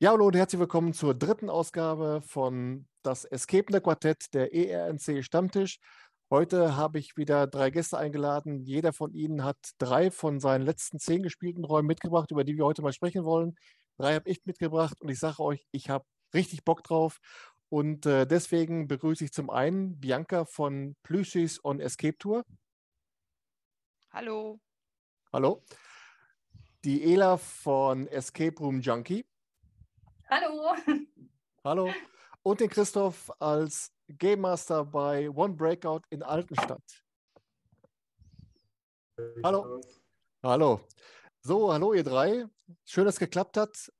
Ja, hallo und herzlich willkommen zur dritten Ausgabe von das Escape Quartett der ERNC Stammtisch. Heute habe ich wieder drei Gäste eingeladen. Jeder von ihnen hat drei von seinen letzten zehn gespielten Räumen mitgebracht, über die wir heute mal sprechen wollen. Drei habe ich mitgebracht und ich sage euch, ich habe richtig Bock drauf. Und äh, deswegen begrüße ich zum einen Bianca von Plüschis on Escape Tour. Hallo. Hallo. Die Ela von Escape Room Junkie. Hallo. Hallo. Und den Christoph als Game Master bei One Breakout in Altenstadt. Hallo. Hallo. So, hallo ihr drei. Schön, dass es geklappt hat.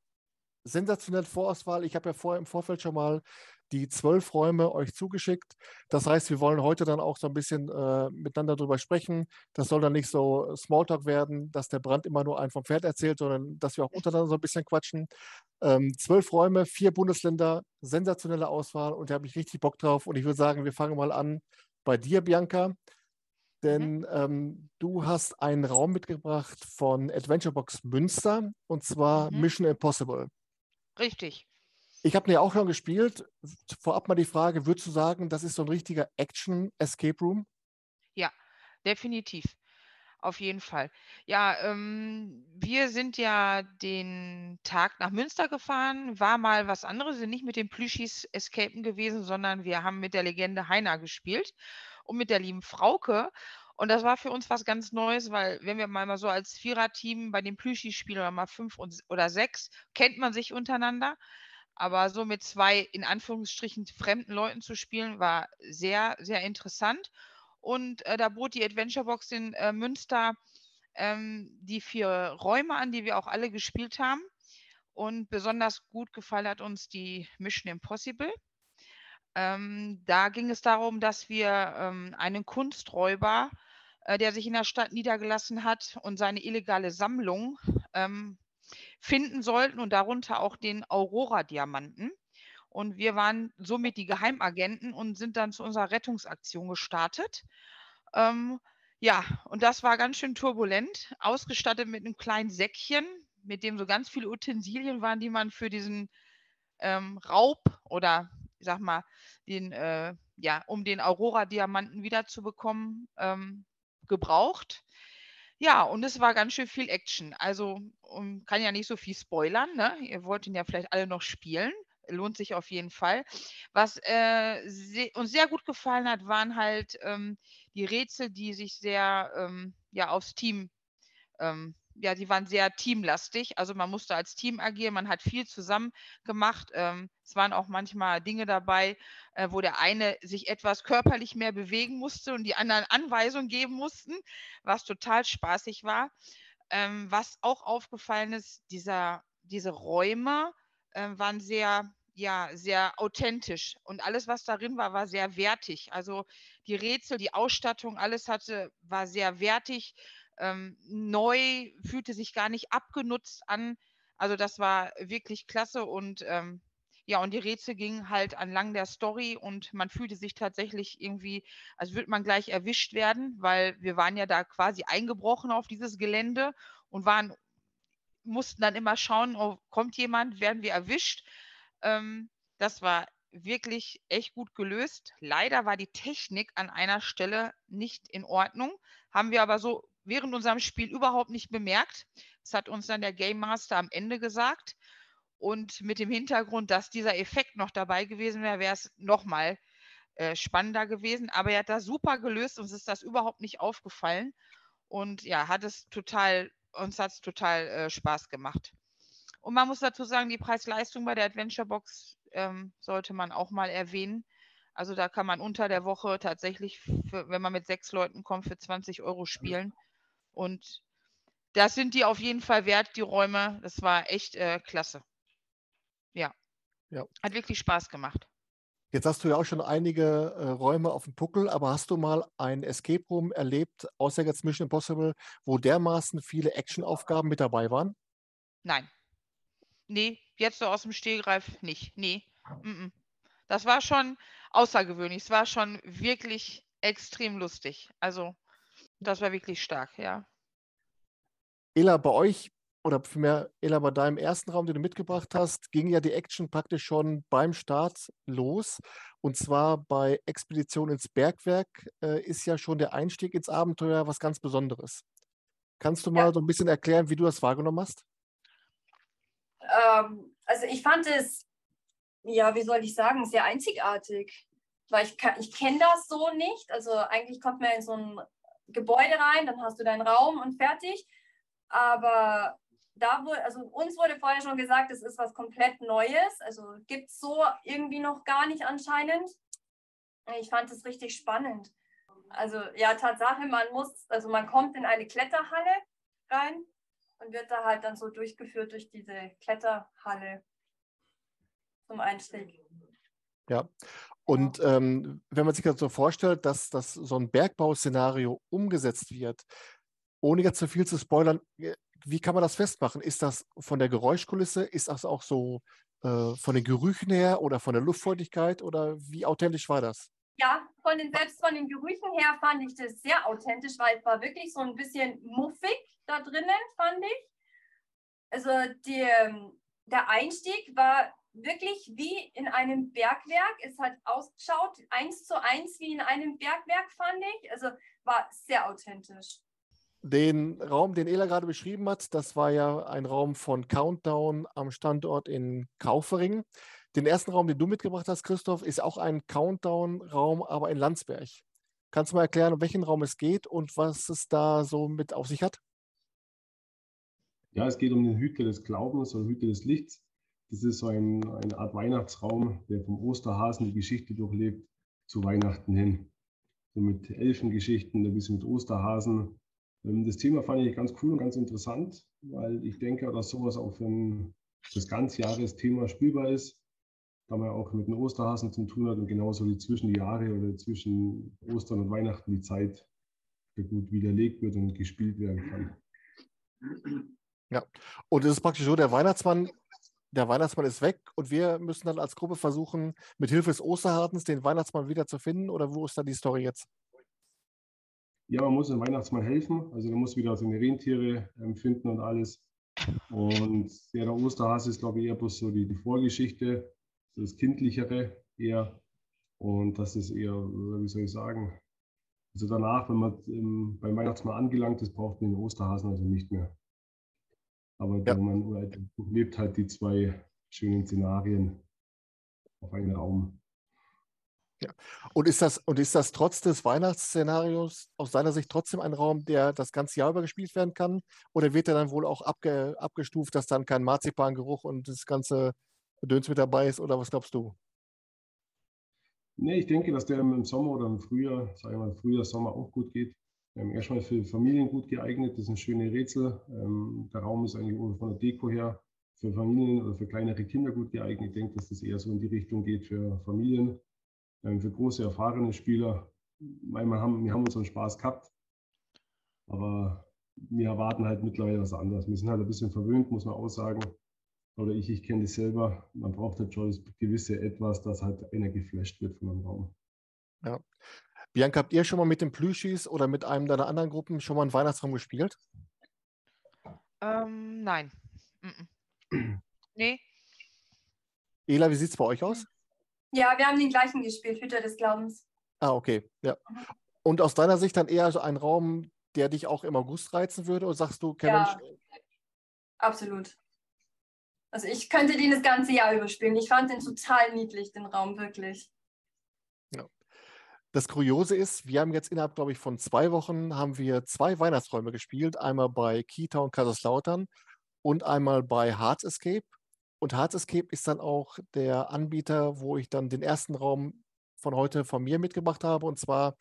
Sensationell Vorauswahl. Ich habe ja vorher im Vorfeld schon mal die zwölf Räume euch zugeschickt. Das heißt, wir wollen heute dann auch so ein bisschen äh, miteinander drüber sprechen. Das soll dann nicht so Smalltalk werden, dass der Brand immer nur einen vom Pferd erzählt, sondern dass wir auch untereinander so ein bisschen quatschen. Ähm, zwölf Räume, vier Bundesländer, sensationelle Auswahl und da habe ich richtig Bock drauf. Und ich würde sagen, wir fangen mal an bei dir, Bianca. Denn mhm. ähm, du hast einen Raum mitgebracht von Adventure Box Münster und zwar mhm. Mission Impossible. Richtig. Ich habe ihn ja auch schon gespielt. Vorab mal die Frage, würdest du sagen, das ist so ein richtiger Action-Escape Room? Ja, definitiv. Auf jeden Fall. Ja, ähm, wir sind ja den Tag nach Münster gefahren, war mal was anderes, sind nicht mit den Plüschis escapen gewesen, sondern wir haben mit der Legende Heiner gespielt und mit der lieben Frauke. Und das war für uns was ganz Neues, weil wenn wir mal, so als Viererteam bei den Plüschis spielen oder mal fünf und, oder sechs, kennt man sich untereinander. Aber so mit zwei in Anführungsstrichen fremden Leuten zu spielen, war sehr, sehr interessant. Und äh, da bot die Adventure Box in äh, Münster ähm, die vier Räume an, die wir auch alle gespielt haben. Und besonders gut gefallen hat uns die Mission Impossible. Ähm, da ging es darum, dass wir ähm, einen Kunsträuber, äh, der sich in der Stadt niedergelassen hat und seine illegale Sammlung ähm, finden sollten und darunter auch den Aurora-Diamanten. Und wir waren somit die Geheimagenten und sind dann zu unserer Rettungsaktion gestartet. Ähm, ja, und das war ganz schön turbulent, ausgestattet mit einem kleinen Säckchen, mit dem so ganz viele Utensilien waren, die man für diesen ähm, Raub oder ich sag mal, den, äh, ja, um den Aurora-Diamanten wiederzubekommen, ähm, gebraucht. Ja, und es war ganz schön viel Action. Also, um, kann ja nicht so viel spoilern, ne? Ihr wollt ihn ja vielleicht alle noch spielen. Lohnt sich auf jeden Fall. Was äh, se uns sehr gut gefallen hat, waren halt ähm, die Rätsel, die sich sehr ähm, ja, aufs Team ähm, ja, die waren sehr teamlastig. Also man musste als Team agieren, man hat viel zusammen gemacht. Ähm, es waren auch manchmal Dinge dabei, äh, wo der eine sich etwas körperlich mehr bewegen musste und die anderen Anweisungen geben mussten, was total spaßig war. Ähm, was auch aufgefallen ist, dieser, diese Räume äh, waren sehr, ja, sehr authentisch und alles, was darin war, war sehr wertig. Also die Rätsel, die Ausstattung, alles hatte, war sehr wertig ähm, neu, fühlte sich gar nicht abgenutzt an. Also das war wirklich klasse und ähm, ja, und die Rätsel gingen halt anlang der Story und man fühlte sich tatsächlich irgendwie, als würde man gleich erwischt werden, weil wir waren ja da quasi eingebrochen auf dieses Gelände und waren, mussten dann immer schauen, oh, kommt jemand, werden wir erwischt. Ähm, das war wirklich echt gut gelöst. Leider war die Technik an einer Stelle nicht in Ordnung, haben wir aber so während unserem Spiel überhaupt nicht bemerkt. Das hat uns dann der Game Master am Ende gesagt. Und mit dem Hintergrund, dass dieser Effekt noch dabei gewesen wäre, wäre es nochmal äh, spannender gewesen. Aber er hat das super gelöst, uns ist das überhaupt nicht aufgefallen. Und ja, hat es total, uns hat es total äh, Spaß gemacht. Und man muss dazu sagen, die Preis-Leistung bei der Adventure Box ähm, sollte man auch mal erwähnen. Also da kann man unter der Woche tatsächlich, für, wenn man mit sechs Leuten kommt, für 20 Euro spielen. Und das sind die auf jeden Fall wert, die Räume. Das war echt äh, klasse. Ja. ja. Hat wirklich Spaß gemacht. Jetzt hast du ja auch schon einige äh, Räume auf dem Puckel, aber hast du mal ein Escape Room erlebt, außer jetzt Mission Impossible, wo dermaßen viele Actionaufgaben mit dabei waren? Nein. Nee, jetzt so aus dem Stehgreif nicht. Nee. Mm -mm. Das war schon außergewöhnlich. Es war schon wirklich extrem lustig. Also das war wirklich stark, ja. Ela, bei euch oder vielmehr, Ela, bei deinem ersten Raum, den du mitgebracht hast, ging ja die Action praktisch schon beim Start los. Und zwar bei Expedition ins Bergwerk äh, ist ja schon der Einstieg ins Abenteuer was ganz Besonderes. Kannst du mal Ja. so ein bisschen erklären, wie du das wahrgenommen hast? Ähm, also ich fand es, ja, wie soll ich sagen, sehr einzigartig. Weil ich, kann- ich kenne das so nicht. Also eigentlich kommt man in so ein Gebäude rein, dann hast du deinen Raum und fertig. Aber da wurde, also uns wurde vorher schon gesagt, es ist was komplett Neues. Also gibt es so irgendwie noch gar nicht anscheinend. Ich fand es richtig spannend. Also ja, Tatsache, man muss, also man kommt in eine Kletterhalle rein und wird da halt dann so durchgeführt durch diese Kletterhalle zum Einstieg. Ja. Und ähm, wenn man sich das so vorstellt, dass, dass so ein Bergbauszenario umgesetzt wird, ohne jetzt zu viel zu spoilern, äh, wie kann man das festmachen? Ist das von der Geräuschkulisse? Ist das auch so äh, von den Gerüchen her oder von der Luftfeuchtigkeit? Oder wie authentisch war das? Ja, von den, selbst von den Gerüchen her fand ich das sehr authentisch, weil es war wirklich so ein bisschen muffig da drinnen, fand ich. Also die, ähm, der Einstieg war wirklich wie in einem Bergwerk. Es hat ausgeschaut, eins zu eins wie in einem Bergwerk, fand ich. Also war sehr authentisch. Den Raum, den Ela gerade beschrieben hat, das war ja ein Raum von Countdown am Standort in Kaufering. Den ersten Raum, den du mitgebracht hast, Christoph, ist auch ein Countdown-Raum, aber in Landsberg. Kannst du mal erklären, um welchen Raum es geht und was es da so mit auf sich hat? Ja, es geht um den Hüter des Glaubens oder Hüter des Lichts. Das ist so ein, eine Art Weihnachtsraum, der vom Osterhasen die Geschichte durchlebt zu Weihnachten hin. So mit Elfengeschichten, ein bisschen mit Osterhasen. Ähm, Das Thema fand ich ganz cool und ganz interessant, weil ich denke, dass sowas auch für das Ganzjahresthema spielbar ist, da man ja auch mit den Osterhasen zu tun hat und genauso die zwischen die Jahre oder zwischen Ostern und Weihnachten die Zeit gut widerlegt wird und gespielt werden kann. Und es ist praktisch so, der Weihnachtsmann, der Weihnachtsmann ist weg und wir müssen dann als Gruppe versuchen, mit Hilfe des Osterhasens den Weihnachtsmann wieder zu finden. Oder wo ist da die Story jetzt? Ja, man muss dem Weihnachtsmann helfen. Also, man muss wieder seine Rentiere ähm, finden und alles. Und ja, der Osterhase ist, glaube ich, eher bloß so die, die Vorgeschichte, so das Kindlichere eher. Und das ist eher, wie soll ich sagen, also danach, wenn man ähm, beim Weihnachtsmann angelangt ist, braucht man den Osterhasen also nicht mehr. Aber Ja. man lebt halt die zwei schönen Szenarien auf einen Raum. Und ist das, und ist das trotz des Weihnachtsszenarios aus seiner Sicht trotzdem ein Raum, der das ganze Jahr über gespielt werden kann? Oder wird er dann wohl auch abge, abgestuft, dass dann kein Marzipangeruch und das ganze Gedöns mit dabei ist? Oder was glaubst du? Nee, ich denke, dass der im Sommer oder im Frühjahr, sagen wir mal, Frühjahr, Sommer auch gut geht. Ähm, erstmal für Familien gut geeignet, das sind schöne Rätsel. Ähm, der Raum ist eigentlich von der Deko her für Familien oder für kleinere Kinder gut geeignet. Ich denke, dass das eher so in die Richtung geht für Familien. Ähm, für große, erfahrene Spieler, wir haben, wir haben unseren Spaß gehabt, aber wir erwarten halt mittlerweile was anderes. Wir sind halt ein bisschen verwöhnt, muss man auch sagen. Oder ich, ich kenne das selber. Man braucht halt schon das gewisse Etwas, dass halt einer geflasht wird von einem Raum. Bianca, habt ihr schon mal mit den Plüschis oder mit einem deiner anderen Gruppen schon mal einen Weihnachtsraum gespielt? Ähm, nein. Mhm. Nee, Ela, wie sieht es bei euch aus? Ja, wir haben den gleichen gespielt, Hüter des Glaubens. Ah, okay, ja. Und aus deiner Sicht dann eher so ein Raum, der dich auch im August reizen würde? Oder sagst du, Kevin, Ja. Absolut. Also ich könnte den das ganze Jahr überspielen. Ich fand den total niedlich, den Raum, wirklich. Das Kuriose ist, wir haben jetzt innerhalb, glaube ich, von zwei Wochen haben wir zwei Weihnachtsräume gespielt. Einmal bei Keytown Kaiserslautern und einmal bei Hearts Escape. Und Hearts Escape ist dann auch der Anbieter, wo ich dann den ersten Raum von heute von mir mitgebracht habe, und zwar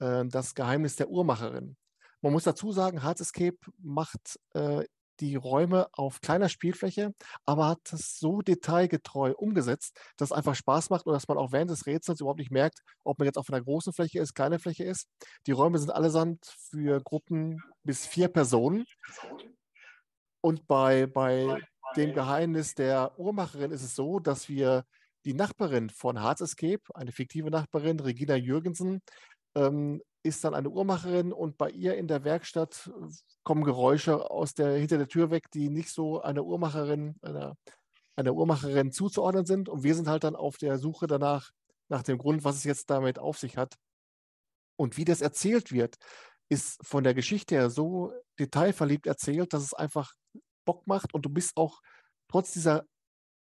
äh, das Geheimnis der Uhrmacherin. Man muss dazu sagen, Hearts Escape macht äh, die Räume auf kleiner Spielfläche, aber hat das so detailgetreu umgesetzt, dass es einfach Spaß macht und dass man auch während des Rätsels überhaupt nicht merkt, ob man jetzt auf einer großen Fläche ist, kleine Fläche ist. Die Räume sind allesamt für Gruppen bis vier Personen. Und bei, bei dem Geheimnis der Uhrmacherin ist es so, dass wir die Nachbarin von Hearts Escape, eine fiktive Nachbarin, Regina Jürgensen, ähm, ist dann eine Uhrmacherin und bei ihr in der Werkstatt äh, kommen Geräusche aus der, hinter der Tür weg, die nicht so einer Uhrmacherin, einer, einer Uhrmacherin zuzuordnen sind. Und wir sind halt dann auf der Suche danach, nach dem Grund, was es jetzt damit auf sich hat. Und wie das erzählt wird, ist von der Geschichte her so detailverliebt erzählt, dass es einfach Bock macht und du bist auch trotz dieser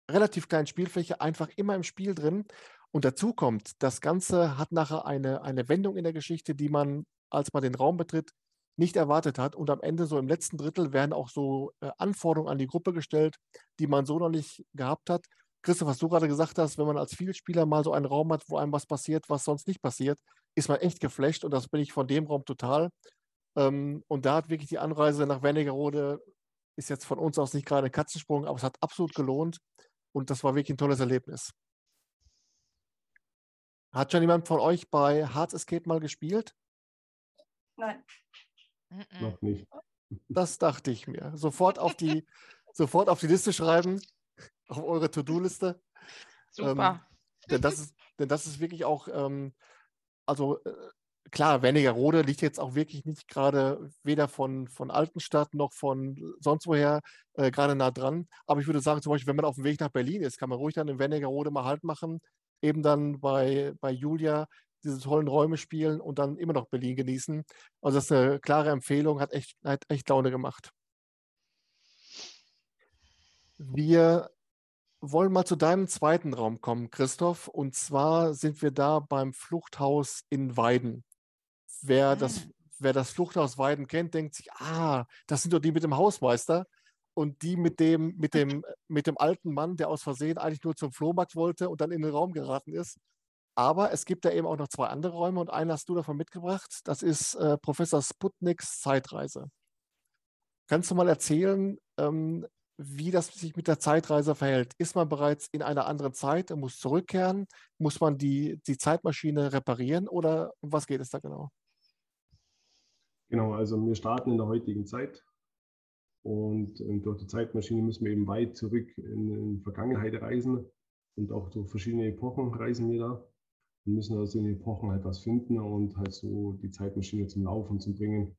relativ kleinen Spielfläche einfach immer im Spiel drin. Und dazu kommt, das Ganze hat nachher eine, eine Wendung in der Geschichte, die man, als man den Raum betritt, nicht erwartet hat. Und am Ende, so im letzten Drittel, werden auch so äh, Anforderungen an die Gruppe gestellt, die man so noch nicht gehabt hat. Christoph, was du gerade gesagt hast, wenn man als Vielspieler mal so einen Raum hat, wo einem was passiert, was sonst nicht passiert, ist man echt geflasht und das bin ich von dem Raum total. Ähm, und da hat wirklich die Anreise nach Wernigerode, ist jetzt von uns aus nicht gerade ein Katzensprung, aber es hat absolut gelohnt und das war wirklich ein tolles Erlebnis. Hat schon jemand von euch bei Hearts Escape mal gespielt? Nein. Noch nicht. Das dachte ich mir. Sofort auf die, sofort auf die Liste schreiben, auf eure To-Do-Liste. Super. Ähm, denn, das ist, denn das ist wirklich auch, ähm, also äh, klar, Wernigerode liegt jetzt auch wirklich nicht gerade weder von, von Altenstadt noch von sonst woher äh, gerade nah dran. Aber ich würde sagen, zum Beispiel, wenn man auf dem Weg nach Berlin ist, kann man ruhig dann in Wernigerode mal Halt machen, eben dann bei, bei Julia diese tollen Räume spielen und dann immer noch Berlin genießen. Also das ist eine klare Empfehlung, hat echt, hat echt Laune gemacht. Wir wollen mal zu deinem zweiten Raum kommen, Christoph. Und zwar sind wir da beim Fluchthaus in Weiden. Wer, das, Ah. wer das Fluchthaus Weiden kennt, denkt sich, ah, das sind doch die mit dem Hausmeister. Und die mit dem, mit dem, mit dem alten Mann, der aus Versehen eigentlich nur zum Flohmarkt wollte und dann in den Raum geraten ist. Aber es gibt da eben auch noch zwei andere Räume und einen hast du davon mitgebracht. Das ist äh, Professor Sputniks Zeitreise. Kannst du mal erzählen, ähm, wie das sich mit der Zeitreise verhält? Ist man bereits in einer anderen Zeit und muss zurückkehren? Muss man die, die Zeitmaschine reparieren oder um was geht es da genau? Genau, also wir starten in der heutigen Zeit und ähm, durch die Zeitmaschine müssen wir eben weit zurück in, die Vergangenheit reisen und auch durch verschiedene Epochen reisen wir da. Wir müssen also in den Epochen halt was finden und halt so die Zeitmaschine zum Laufen zu bringen.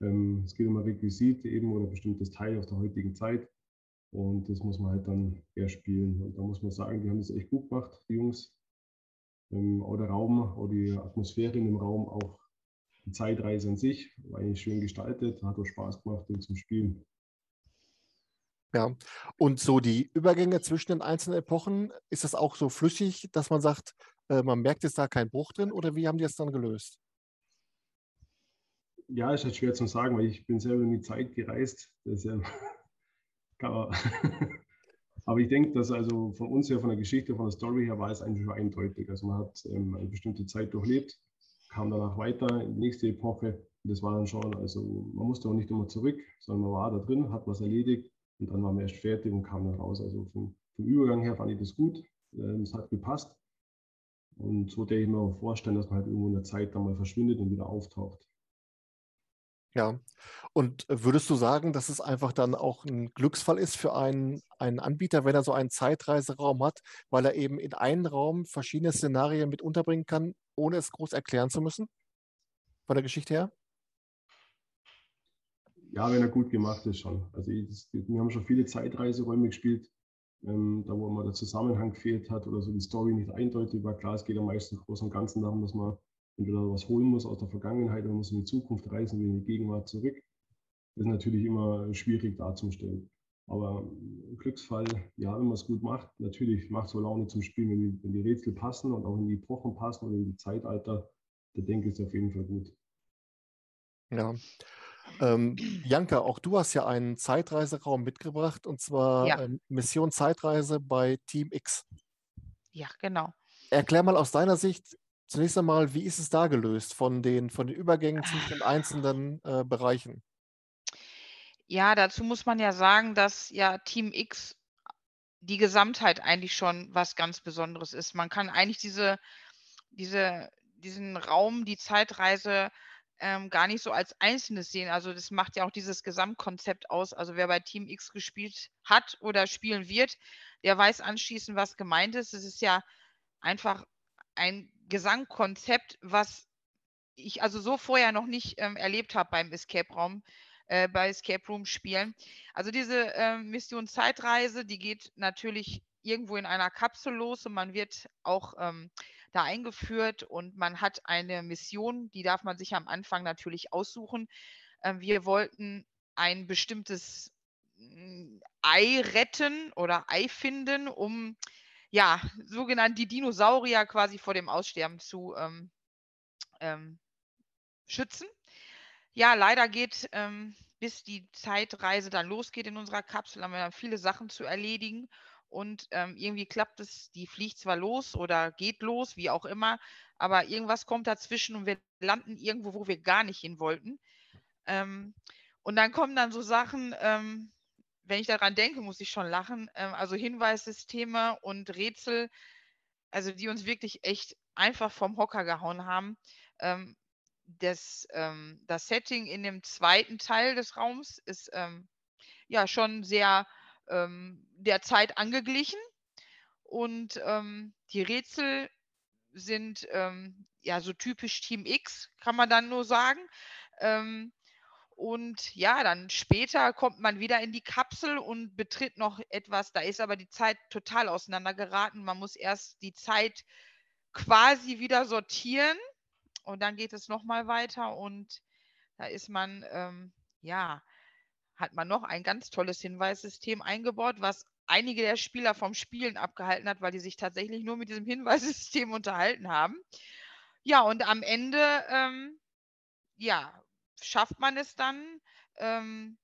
Ähm, es geht um ein Requisit eben oder ein bestimmtes Teil aus der heutigen Zeit und das muss man halt dann erspielen. Und da muss man sagen, die haben das echt gut gemacht, die Jungs. Ähm, auch der Raum oder die Atmosphäre in dem Raum, auch die Zeitreise an sich, war eigentlich schön gestaltet, hat auch Spaß gemacht, den zum Spielen. Ja, und so die Übergänge zwischen den einzelnen Epochen, ist das auch so flüssig, dass man sagt, äh, man merkt jetzt da keinen Bruch drin oder wie haben die das dann gelöst? Ja, ist halt schwer zu sagen, weil ich bin selber in die Zeit gereist. Das man, aber ich denke, dass also von uns her, von der Geschichte, von der Story her, war es eigentlich schon eindeutig. Also man hat ähm, eine bestimmte Zeit durchlebt, kam danach weiter in die nächste Epoche. Das war dann schon, also man musste auch nicht immer zurück, sondern man war da drin, hat was erledigt und dann waren wir erst fertig und kam dann raus. Also vom, vom Übergang her fand ich das gut. Ähm, Es hat gepasst. Und so denke ich mir auch vorstellen, dass man halt irgendwo in der Zeit dann mal verschwindet und wieder auftaucht. Ja, und würdest du sagen, dass es einfach dann auch ein Glücksfall ist für einen, einen Anbieter, wenn er so einen Zeitreiseraum hat, weil er eben in einen Raum verschiedene Szenarien mit unterbringen kann, ohne es groß erklären zu müssen? Von der Geschichte her? Ja, wenn er gut gemacht ist schon. Also ich, wir haben schon viele Zeitreiseräume gespielt, ähm, da wo immer der Zusammenhang gefehlt hat oder so die Story nicht eindeutig war. Klar, es geht ja meistens im Großen und Ganzen darum, dass man entweder was holen muss aus der Vergangenheit oder muss in die Zukunft reisen, wie in die Gegenwart zurück. Das ist natürlich immer schwierig darzustellen. Aber ein Glücksfall, ja, wenn man es gut macht, natürlich macht es so Laune zum Spielen, wenn die, wenn die Rätsel passen und auch in die Epochen passen und in die Zeitalter. Da denke ich, ist auf jeden Fall gut. Ja. Ähm, Janka, auch du hast ja einen Zeitreiseraum mitgebracht und zwar Ja. ähm, Mission Zeitreise bei Team X. Ja, genau. Erklär mal aus deiner Sicht zunächst einmal, wie ist es da gelöst von den, von den Übergängen zwischen den einzelnen äh, Bereichen? Ja, dazu muss man ja sagen, dass ja Team X die Gesamtheit eigentlich schon was ganz Besonderes ist. Man kann eigentlich diese, diese, diesen Raum, die Zeitreise ähm, gar nicht so als Einzelnes sehen. Also das macht ja auch dieses Gesamtkonzept aus. Also wer bei Team X gespielt hat oder spielen wird, der weiß anschließend, was gemeint ist. Es ist ja einfach ein Gesangkonzept, was ich also so vorher noch nicht ähm, erlebt habe beim Escape Raum, äh, bei Escape Room Spielen. Also diese äh, Mission Zeitreise, die geht natürlich irgendwo in einer Kapsel los und man wird auch ähm, da eingeführt und man hat eine Mission, die darf man sich am Anfang natürlich aussuchen. Ähm, wir wollten ein bestimmtes hm, Ei retten oder Ei finden, um ja, sogenannt die Dinosaurier quasi vor dem Aussterben zu ähm, ähm, schützen. Ja, leider geht, ähm, bis die Zeitreise dann losgeht in unserer Kapsel, haben wir dann viele Sachen zu erledigen. Und ähm, irgendwie klappt es, die fliegt zwar los oder geht los, wie auch immer, aber irgendwas kommt dazwischen und wir landen irgendwo, wo wir gar nicht hin wollten. Ähm, und dann kommen dann so Sachen, ähm, wenn ich daran denke, muss ich schon lachen. Ähm, also Hinweissysteme und Rätsel, also die uns wirklich echt einfach vom Hocker gehauen haben. Ähm, das, ähm, das Setting in dem zweiten Teil des Raums ist ja schon sehr ähm, der Zeit angeglichen. Und ähm, die Rätsel sind ja so typisch Team X, kann man dann nur sagen. Ähm, und ja, dann später kommt man wieder in die Kapsel und betritt noch etwas. Da ist aber die Zeit total auseinandergeraten. Man muss erst die Zeit quasi wieder sortieren und dann geht es nochmal weiter und da ist man, ähm, ja, hat man noch ein ganz tolles Hinweissystem eingebaut, was einige der Spieler vom Spielen abgehalten hat, weil die sich tatsächlich nur mit diesem Hinweissystem unterhalten haben. Ja, und am Ende, ähm, ja, schafft man es dann, ähm,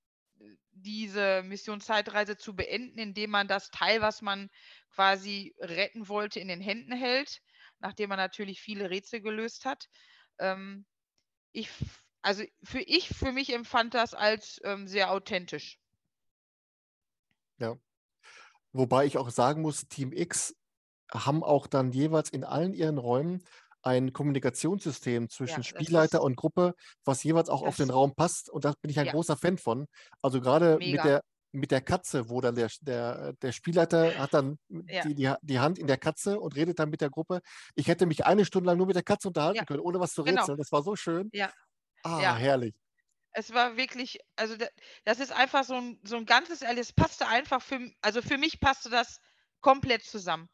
diese Mission Zeitreise zu beenden, indem man das Teil, was man quasi retten wollte, in den Händen hält, nachdem man natürlich viele Rätsel gelöst hat. Ähm, ich, also für ich, für mich empfand das als ähm, sehr authentisch. Ja. Wobei ich auch sagen muss, Team X haben auch dann jeweils in allen ihren Räumen ein Kommunikationssystem zwischen Ja, Spielleiter und Gruppe, was jeweils auch auf den Raum passt. Und da bin ich ein Ja. großer Fan von. Also gerade mit der, mit der Katze, wo dann der, der, der Spielleiter hat dann Ja. die, die, die Hand in der Katze und redet dann mit der Gruppe. Ich hätte mich eine Stunde lang nur mit der Katze unterhalten Ja, können, ohne was zu genau. rätseln. Das war so schön. Ja, Ah, ja. herrlich. Es war wirklich, also da, das ist einfach so ein, so ein ganzes Erlebnis. Es passte einfach für, also für mich passte das komplett zusammen.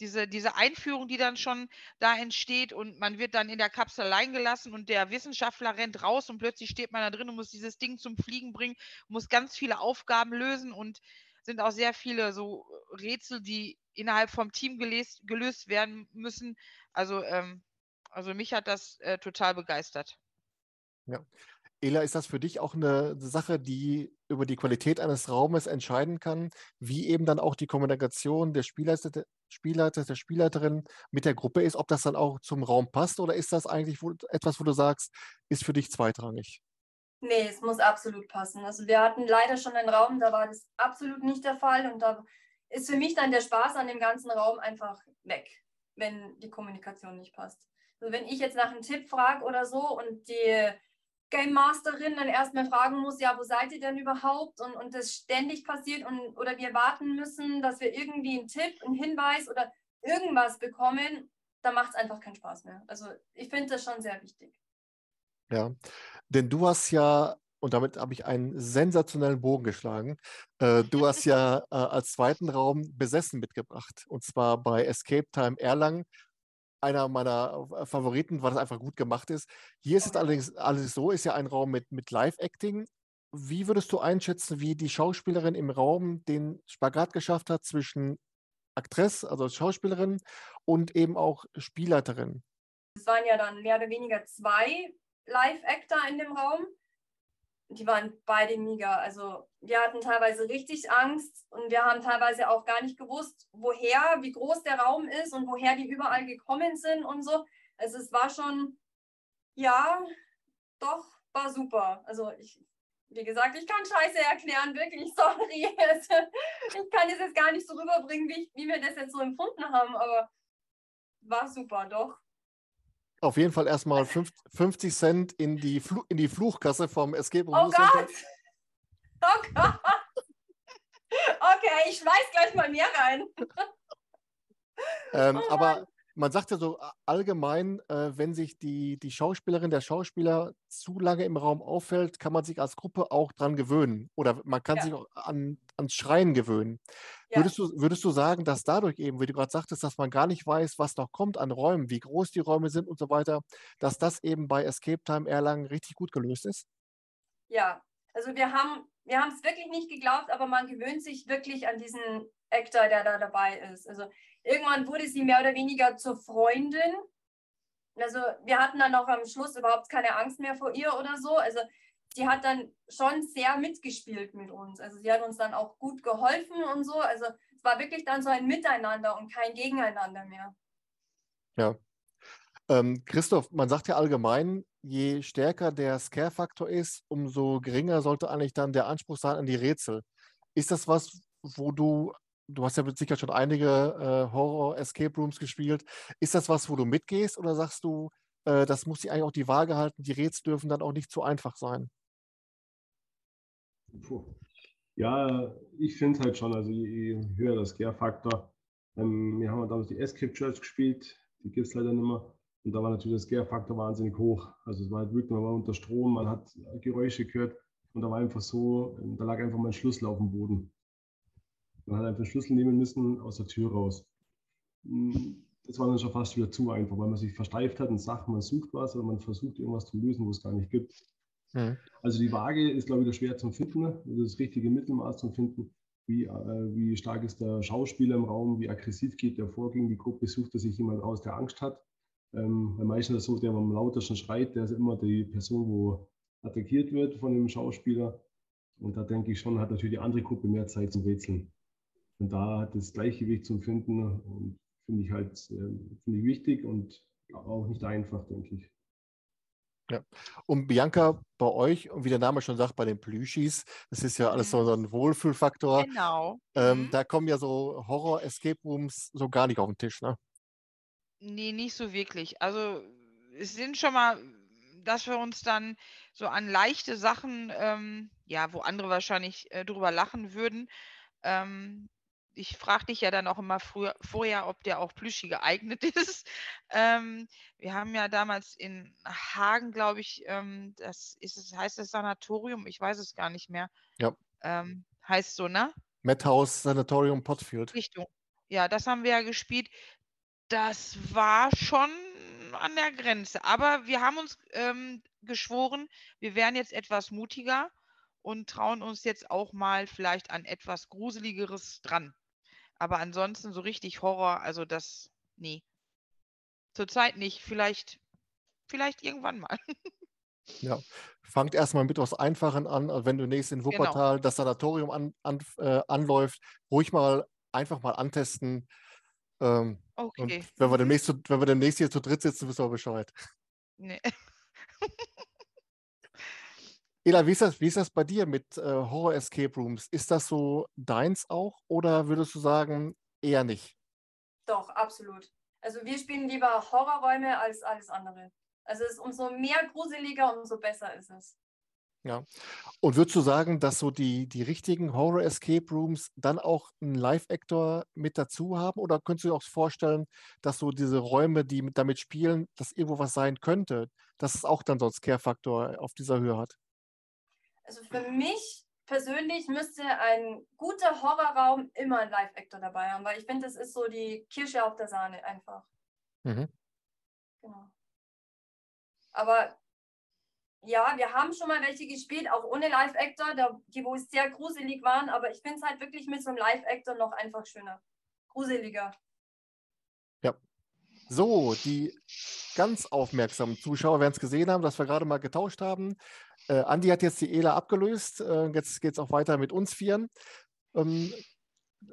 Diese, diese Einführung, die dann schon da entsteht und man wird dann in der Kapsel allein gelassen und der Wissenschaftler rennt raus und plötzlich steht man da drin und muss dieses Ding zum Fliegen bringen, muss ganz viele Aufgaben lösen und sind auch sehr viele so Rätsel, die innerhalb vom Team gelöst, gelöst werden müssen. Also, ähm, also mich hat das äh, total begeistert. Ja. Ela, ist das für dich auch eine Sache, die über die Qualität eines Raumes entscheiden kann, wie eben dann auch die Kommunikation der Spielleiter, der Spielleiter, der Spielleiterin mit der Gruppe ist, ob das dann auch zum Raum passt oder ist das eigentlich etwas, wo du sagst, ist für dich zweitrangig? Nee, es muss absolut passen. Also wir hatten leider schon einen Raum, da war das absolut nicht der Fall und da ist für mich dann der Spaß an dem ganzen Raum einfach weg, wenn die Kommunikation nicht passt. Also wenn ich jetzt nach einem Tipp frage oder so und die Game Masterin dann erstmal fragen muss, ja, wo seid ihr denn überhaupt? Und, und das ständig passiert und oder wir warten müssen, dass wir irgendwie einen Tipp, einen Hinweis oder irgendwas bekommen, dann macht es einfach keinen Spaß mehr. Also ich finde das schon sehr wichtig. Ja, denn du hast ja, und damit habe ich einen sensationellen Bogen geschlagen, äh, du hast ja äh, als zweiten Raum Besessen mitgebracht. Und zwar bei Escape Time Erlangen. Einer meiner äh, Favoriten, weil das einfach gut gemacht ist. Hier ist es allerdings alles so, ist ja ein Raum mit, mit Live-Acting. Wie würdest du einschätzen, wie die Schauspielerin im Raum den Spagat geschafft hat zwischen Aktress, also Schauspielerin, und eben auch Spielleiterin? Es waren ja dann mehr oder weniger zwei Live-Actor in dem Raum. Die waren beide mega. Also wir hatten teilweise richtig Angst und wir haben teilweise auch gar nicht gewusst, woher, wie groß der Raum ist und woher die überall gekommen sind und so. Also es war schon, ja, doch, war super. Also ich, wie gesagt, ich kann Scheiße erklären, wirklich, sorry. Also, ich kann es jetzt gar nicht so rüberbringen, wie, ich, wie wir das jetzt so empfunden haben, aber war super, doch. Auf jeden Fall erstmal 50 Cent in die, Flu in die Fluchkasse vom Escape Oh Room Gott! Center. Oh Gott! Okay, ich schmeiß gleich mal mehr rein. Ähm, Oh aber man sagt ja so allgemein, äh, wenn sich die, die Schauspielerin, der Schauspieler zu lange im Raum auffällt, kann man sich als Gruppe auch dran gewöhnen. Oder man kann Ja. sich auch an, ans Schreien gewöhnen. Ja. Würdest, du, würdest du sagen, dass dadurch eben, wie du gerade sagtest, dass man gar nicht weiß, was noch kommt an Räumen, wie groß die Räume sind und so weiter, dass das eben bei Escape Time Erlangen richtig gut gelöst ist? Ja, also wir haben wir haben es wirklich nicht geglaubt, aber man gewöhnt sich wirklich an diesen Actor, der da dabei ist. Also irgendwann wurde sie mehr oder weniger zur Freundin. Also wir hatten dann auch am Schluss überhaupt keine Angst mehr vor ihr oder so. Also sie hat dann schon sehr mitgespielt mit uns. Also sie hat uns dann auch gut geholfen und so. Also es war wirklich dann so ein Miteinander und kein Gegeneinander mehr. Ähm, Christoph, man sagt ja allgemein, je stärker der Scare-Faktor ist, umso geringer sollte eigentlich dann der Anspruch sein an die Rätsel. Ist das was, wo du, du hast ja mit Sicherheit schon einige äh, Horror-Escape Rooms gespielt, ist das was, wo du mitgehst oder sagst du, äh, das muss sich eigentlich auch die Waage halten, die Rätsel dürfen dann auch nicht zu einfach sein? Puh. Ja, ich finde halt schon, also je, je höher der Scare-Faktor. Ähm, wir haben damals die Escape Church gespielt, die gibt es leider nicht mehr. Und da war natürlich der Scare-Faktor wahnsinnig hoch. Also es war halt wirklich, man war unter Strom, man hat Geräusche gehört und da war einfach so, da lag einfach mein Schlüssel auf dem Boden. Man hat einfach den Schlüssel nehmen müssen aus der Tür raus. Mm, Das war dann schon fast wieder zu einfach, weil man sich versteift hat und sagt, man sucht was oder man versucht irgendwas zu lösen, wo es gar nicht gibt. Mhm. Also die Waage ist, glaube ich, wieder schwer zum Finden, ne? also das richtige Mittelmaß zum Finden. Wie, äh, wie stark ist der Schauspieler im Raum, wie aggressiv geht der vor gegen die Gruppe, sucht er sich jemand aus, der Angst hat. Ähm, weil meistens ist es so, der am lautesten schreit, der ist immer die Person, wo attackiert wird von dem Schauspieler. Und da denke ich schon, hat natürlich die andere Gruppe mehr Zeit zum Rätseln. Und da hat das Gleichgewicht zum Finden und finde ich halt äh, finde ich wichtig und auch nicht einfach, denke ich. Und Bianca, bei euch, und wie der Name schon sagt, bei den Plüschis, das ist ja alles so, so ein Wohlfühlfaktor. Genau. Ähm, Mhm. Da kommen ja so Horror-Escape Rooms so gar nicht auf den Tisch, ne? Nee, nicht so wirklich. Also es sind schon mal, dass wir uns dann so an leichte Sachen, ähm, ja, wo andere wahrscheinlich äh, drüber lachen würden. Ähm, ich frage dich ja dann auch immer früher, vorher, ob der auch Plüschi geeignet ist. Ähm, wir haben ja damals in Hagen, glaube ich, ähm, das ist heißt das Sanatorium, ich weiß es gar nicht mehr. Ja. Ähm, heißt so, ne? Madhouse Sanatorium Potfield. Richtung. Ja, das haben wir ja gespielt. Das war schon an der Grenze. Aber wir haben uns ähm, geschworen, wir wären jetzt etwas mutiger und trauen uns jetzt auch mal vielleicht an etwas Gruseligeres dran. Aber ansonsten so richtig Horror, also das, nee. Zurzeit nicht. Vielleicht, vielleicht irgendwann mal. Ja, fangt erstmal mit was Einfachen an. Also wenn du nächstes in Genau. Wuppertal das Sanatorium an, an, äh, anläuft, ruhig mal einfach mal antesten. Ähm, Okay. und wenn wir, demnächst, wenn wir demnächst hier zu dritt sitzen, wissen wir Bescheid. Nee. Ela, wie ist das, wie ist das bei dir mit äh, Horror-Escape Rooms? Ist das so deins auch oder würdest du sagen, eher nicht? Doch, absolut. Also wir spielen lieber Horrorräume als alles andere. Also es ist umso mehr gruseliger, umso besser ist es. Und würdest du sagen, dass so die, die richtigen Horror-Escape Rooms dann auch einen Live-Actor mit dazu haben? Oder könntest du dir auch vorstellen, dass so diese Räume, die mit, damit spielen, dass irgendwo was sein könnte, dass es auch dann so einen Scare-Faktor auf dieser Höhe hat? Also für mich persönlich müsste ein guter Horrorraum immer einen Live-Actor dabei haben, weil ich finde, das ist so die Kirsche auf der Sahne einfach. Mhm. Genau. Aber ja, wir haben schon mal welche gespielt, auch ohne Live-Actor, die wo sehr gruselig waren, aber ich finde es halt wirklich mit so einem Live-Actor noch einfach schöner. Gruseliger. So, die ganz aufmerksamen Zuschauer werden es gesehen haben, dass wir gerade mal getauscht haben. Äh, Andi hat jetzt die Ela abgelöst. Äh, jetzt geht es auch weiter mit uns Vieren. Ähm,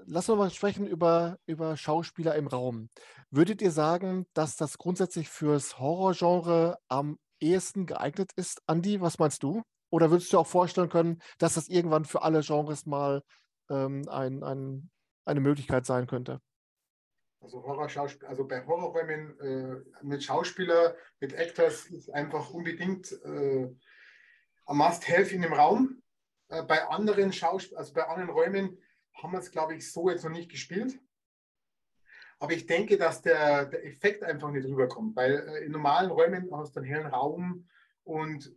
lassen wir mal sprechen über, über Schauspieler im Raum. Würdet ihr sagen, dass das grundsätzlich fürs Horrorgenre am ehesten geeignet ist? Andi, was meinst du? Oder würdest du auch vorstellen können, dass das irgendwann für alle Genres mal ähm, ein, ein, eine Möglichkeit sein könnte? Also Horrorschauspiel, also bei Horrorräumen äh, mit Schauspieler, mit Actors ist einfach unbedingt äh, ein Must-Have in dem Raum. Äh, bei anderen Schausp also bei anderen Räumen haben wir es, glaube ich, so jetzt noch nicht gespielt. Aber ich denke, dass der, der Effekt einfach nicht rüberkommt, weil äh, in normalen Räumen hast du einen hellen Raum und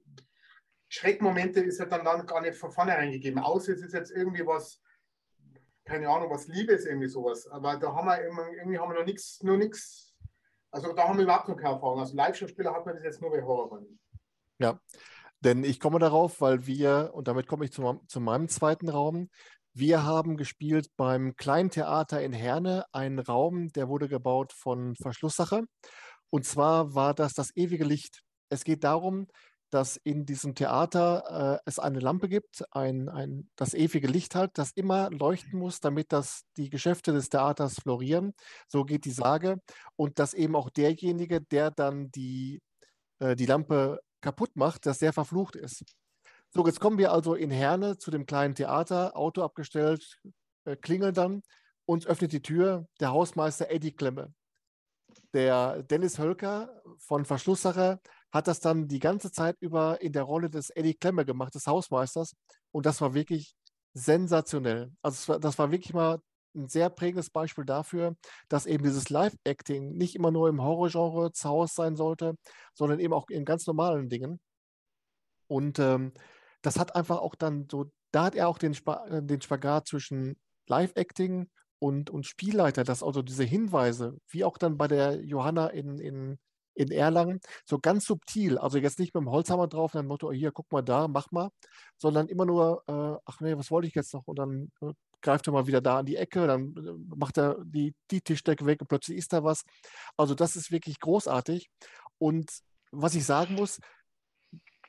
Schreckmomente ist halt dann, dann gar nicht von vornherein gegeben. Außer es ist jetzt irgendwie was, keine Ahnung, was Liebes, irgendwie sowas. Aber da haben wir irgendwie haben wir noch nichts, nur nichts. Also da haben wir überhaupt noch keine Erfahrung. Also Live-Schauspieler hat man das jetzt nur bei Horrorfilmen. Ja, denn ich komme darauf, weil wir, und damit komme ich zu, zu meinem zweiten Raum, wir haben gespielt beim Kleinen Theater in Herne, einen Raum, der wurde gebaut von Verschlusssache. Und zwar war das das ewige Licht. Es geht darum, dass in diesem Theater äh, es eine Lampe gibt, ein, ein, das ewige Licht halt, das immer leuchten muss, damit das, die Geschäfte des Theaters florieren. So geht die Sage. Und dass eben auch derjenige, der dann die, äh, die Lampe kaputt macht, dass der verflucht ist. So, jetzt kommen wir also in Herne zu dem kleinen Theater, Auto abgestellt, äh, klingeln dann, uns öffnet die Tür der Hausmeister Eddie Klemme. Der Dennis Hölker von Verschlusssache hat das dann die ganze Zeit über in der Rolle des Eddie Klemme gemacht, des Hausmeisters. Und das war wirklich sensationell. Also das war wirklich mal ein sehr prägendes Beispiel dafür, dass eben dieses Live-Acting nicht immer nur im Horrorgenre zu Hause sein sollte, sondern eben auch in ganz normalen Dingen. Und ähm, das hat einfach auch dann so, da hat er auch den, Sp äh, den Spagat zwischen Live-Acting und, und Spielleiter, dass also diese Hinweise, wie auch dann bei der Johanna in, in, in Erlangen, so ganz subtil, also jetzt nicht mit dem Holzhammer drauf, dann Motto, hier, guck mal da, mach mal, sondern immer nur, äh, ach nee, was wollte ich jetzt noch? Und dann äh, greift er mal wieder da an die Ecke, dann äh, macht er die, die Tischdecke weg und plötzlich ist da was. Also das ist wirklich großartig. Und was ich sagen muss,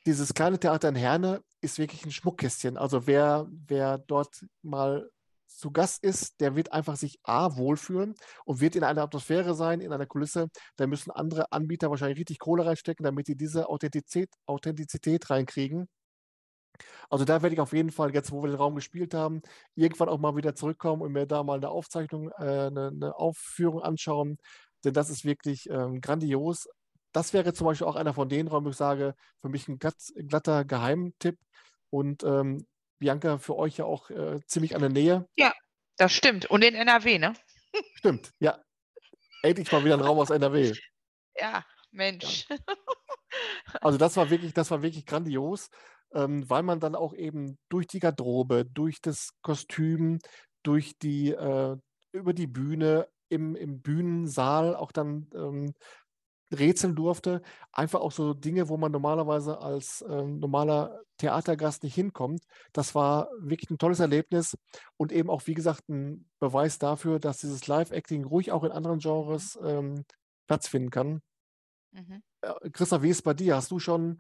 dieses kleine Theater in Herne ist wirklich ein Schmuckkästchen. Also wer, wer dort mal zu Gast ist, der wird einfach sich A wohlfühlen und wird in einer Atmosphäre sein, in einer Kulisse. Da müssen andere Anbieter wahrscheinlich richtig Kohle reinstecken, damit die diese Authentizität, Authentizität reinkriegen. Also da werde ich auf jeden Fall, jetzt wo wir den Raum gespielt haben, irgendwann auch mal wieder zurückkommen und mir da mal eine Aufzeichnung, äh, eine, eine, Aufführung anschauen. Denn das ist wirklich ähm, grandios. Das wäre zum Beispiel auch einer von den Räumen, wo ich sage, für mich ein glatt, glatter Geheimtipp. Und ähm, Bianca, für euch ja auch äh, ziemlich an der Nähe. Ja, das stimmt. Und in NRW, ne? Stimmt, ja. Endlich mal wieder ein Raum aus NRW. Ja, Mensch. Ja. Also das war wirklich, das war wirklich grandios ähm, weil man dann auch eben durch die Garderobe, durch das Kostüm, durch die, äh, über die Bühne, im, im Bühnensaal auch dann ähm, rätseln durfte. Einfach auch so Dinge, wo man normalerweise als ähm, normaler Theatergast nicht hinkommt. Das war wirklich ein tolles Erlebnis und eben auch, wie gesagt, ein Beweis dafür, dass dieses Live-Acting ruhig auch in anderen Genres ähm, Platz finden kann. Mhm. Äh, Christa, wie ist es bei dir? Hast du schon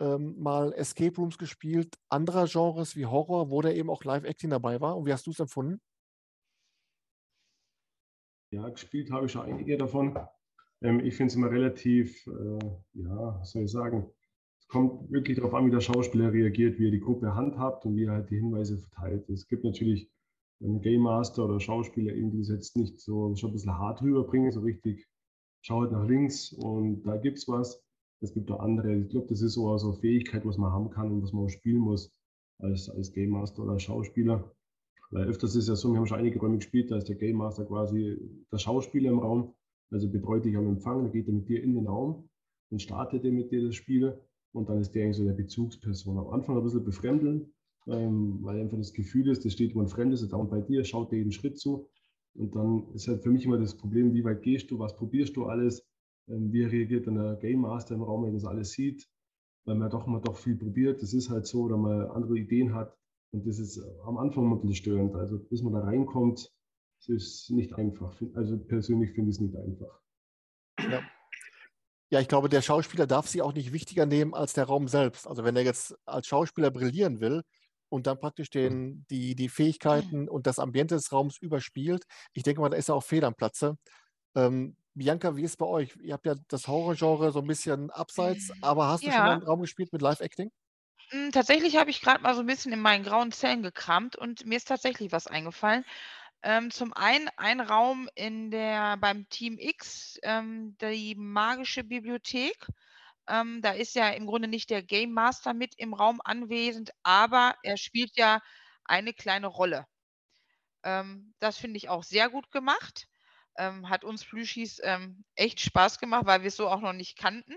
ähm, mal Escape Rooms gespielt, anderer Genres wie Horror, wo da eben auch Live-Acting dabei war. Und wie hast du es empfunden? Ja, gespielt habe ich schon einige davon. Ähm, ich finde es immer relativ, äh, ja, was soll ich sagen, es kommt wirklich darauf an, wie der Schauspieler reagiert, wie er die Gruppe handhabt und wie er halt die Hinweise verteilt. Es gibt natürlich einen Game Master oder Schauspieler, eben, die es jetzt nicht so schon ein bisschen hart rüberbringen, so richtig, schaut nach links und da gibt es was. Es gibt auch andere. Ich glaube, das ist so eine Fähigkeit, was man haben kann und was man spielen muss als, als Game Master oder Schauspieler. Weil öfters ist ja so, wir haben schon einige Räume gespielt, da ist der Game Master quasi der Schauspieler im Raum, also betreut dich am Empfang, dann geht er mit dir in den Raum und startet er mit dir das Spiel und dann ist der eigentlich so der Bezugsperson. Am Anfang ein bisschen befremdeln, ähm, weil einfach das Gefühl ist, da steht jemand Fremdes da und bei dir, schaut dir jeden Schritt zu und dann ist halt für mich immer das Problem, wie weit gehst du, was probierst du alles wie reagiert dann der Game Master im Raum, wenn er das alles sieht, weil man doch mal doch viel probiert. Das ist halt so, oder man andere Ideen hat. Und das ist am Anfang ein bisschen störend. Also bis man da reinkommt, das ist nicht einfach. Also persönlich finde ich es nicht einfach. Ja. ja, ich glaube, der Schauspieler darf sie auch nicht wichtiger nehmen als der Raum selbst. Also wenn er jetzt als Schauspieler brillieren will, und dann praktisch den, die, die Fähigkeiten und das Ambiente des Raums überspielt. Ich denke mal, da ist er auch fehl am Platze. Ähm, Bianca, wie ist es bei euch? Ihr habt ja das Horrorgenre so ein bisschen abseits, aber hast du schon mal einen Raum gespielt mit Live-Acting? Hm, tatsächlich habe ich gerade mal so ein bisschen in meinen grauen Zellen gekramt und mir ist tatsächlich was eingefallen. Ähm, zum einen ein Raum in der beim Team X, ähm, die magische Bibliothek. Ähm, da ist ja im Grunde nicht der Game Master mit im Raum anwesend, aber er spielt ja eine kleine Rolle. Ähm, das finde ich auch sehr gut gemacht. Ähm, hat uns Plüschis ähm, echt Spaß gemacht, weil wir es so auch noch nicht kannten.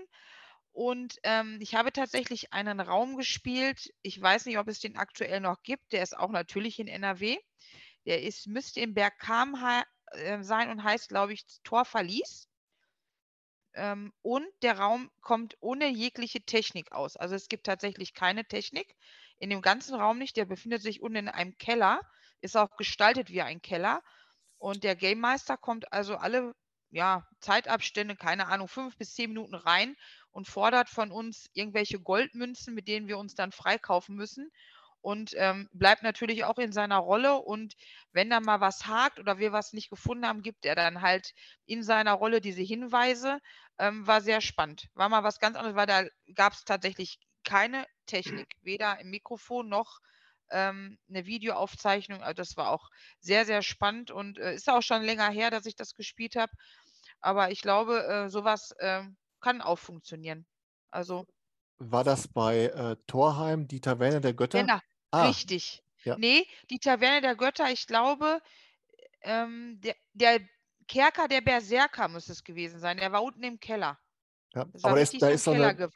Und ähm, ich habe tatsächlich einen Raum gespielt. Ich weiß nicht, ob es den aktuell noch gibt. Der ist auch natürlich in NRW. Der ist, müsste im Berg Kam äh, sein und heißt, glaube ich, Torverlies. Ähm, und der Raum kommt ohne jegliche Technik aus. Also es gibt tatsächlich keine Technik in dem ganzen Raum nicht. Der befindet sich unten in einem Keller, ist auch gestaltet wie ein Keller. Und der Game Meister kommt also alle ja, Zeitabstände, keine Ahnung, fünf bis zehn Minuten rein und fordert von uns irgendwelche Goldmünzen, mit denen wir uns dann freikaufen müssen. Und ähm, bleibt natürlich auch in seiner Rolle. Und wenn da mal was hakt oder wir was nicht gefunden haben, gibt er dann halt in seiner Rolle diese Hinweise. Ähm, war sehr spannend. War mal was ganz anderes, weil da gab es tatsächlich keine Technik, weder im Mikrofon noch ähm, eine Videoaufzeichnung. Also das war auch sehr, sehr spannend und äh, ist auch schon länger her, dass ich das gespielt habe. Aber ich glaube, äh, sowas äh, kann auch funktionieren. Also. War das bei äh, Torheim die Taverne der Götter? Genau, ah, richtig. Ja. Nee, die Taverne der Götter, ich glaube, ähm, der, der Kerker der Berserker muss es gewesen sein. Der war unten im Keller. Ja, aber da ist, da, ist so eine,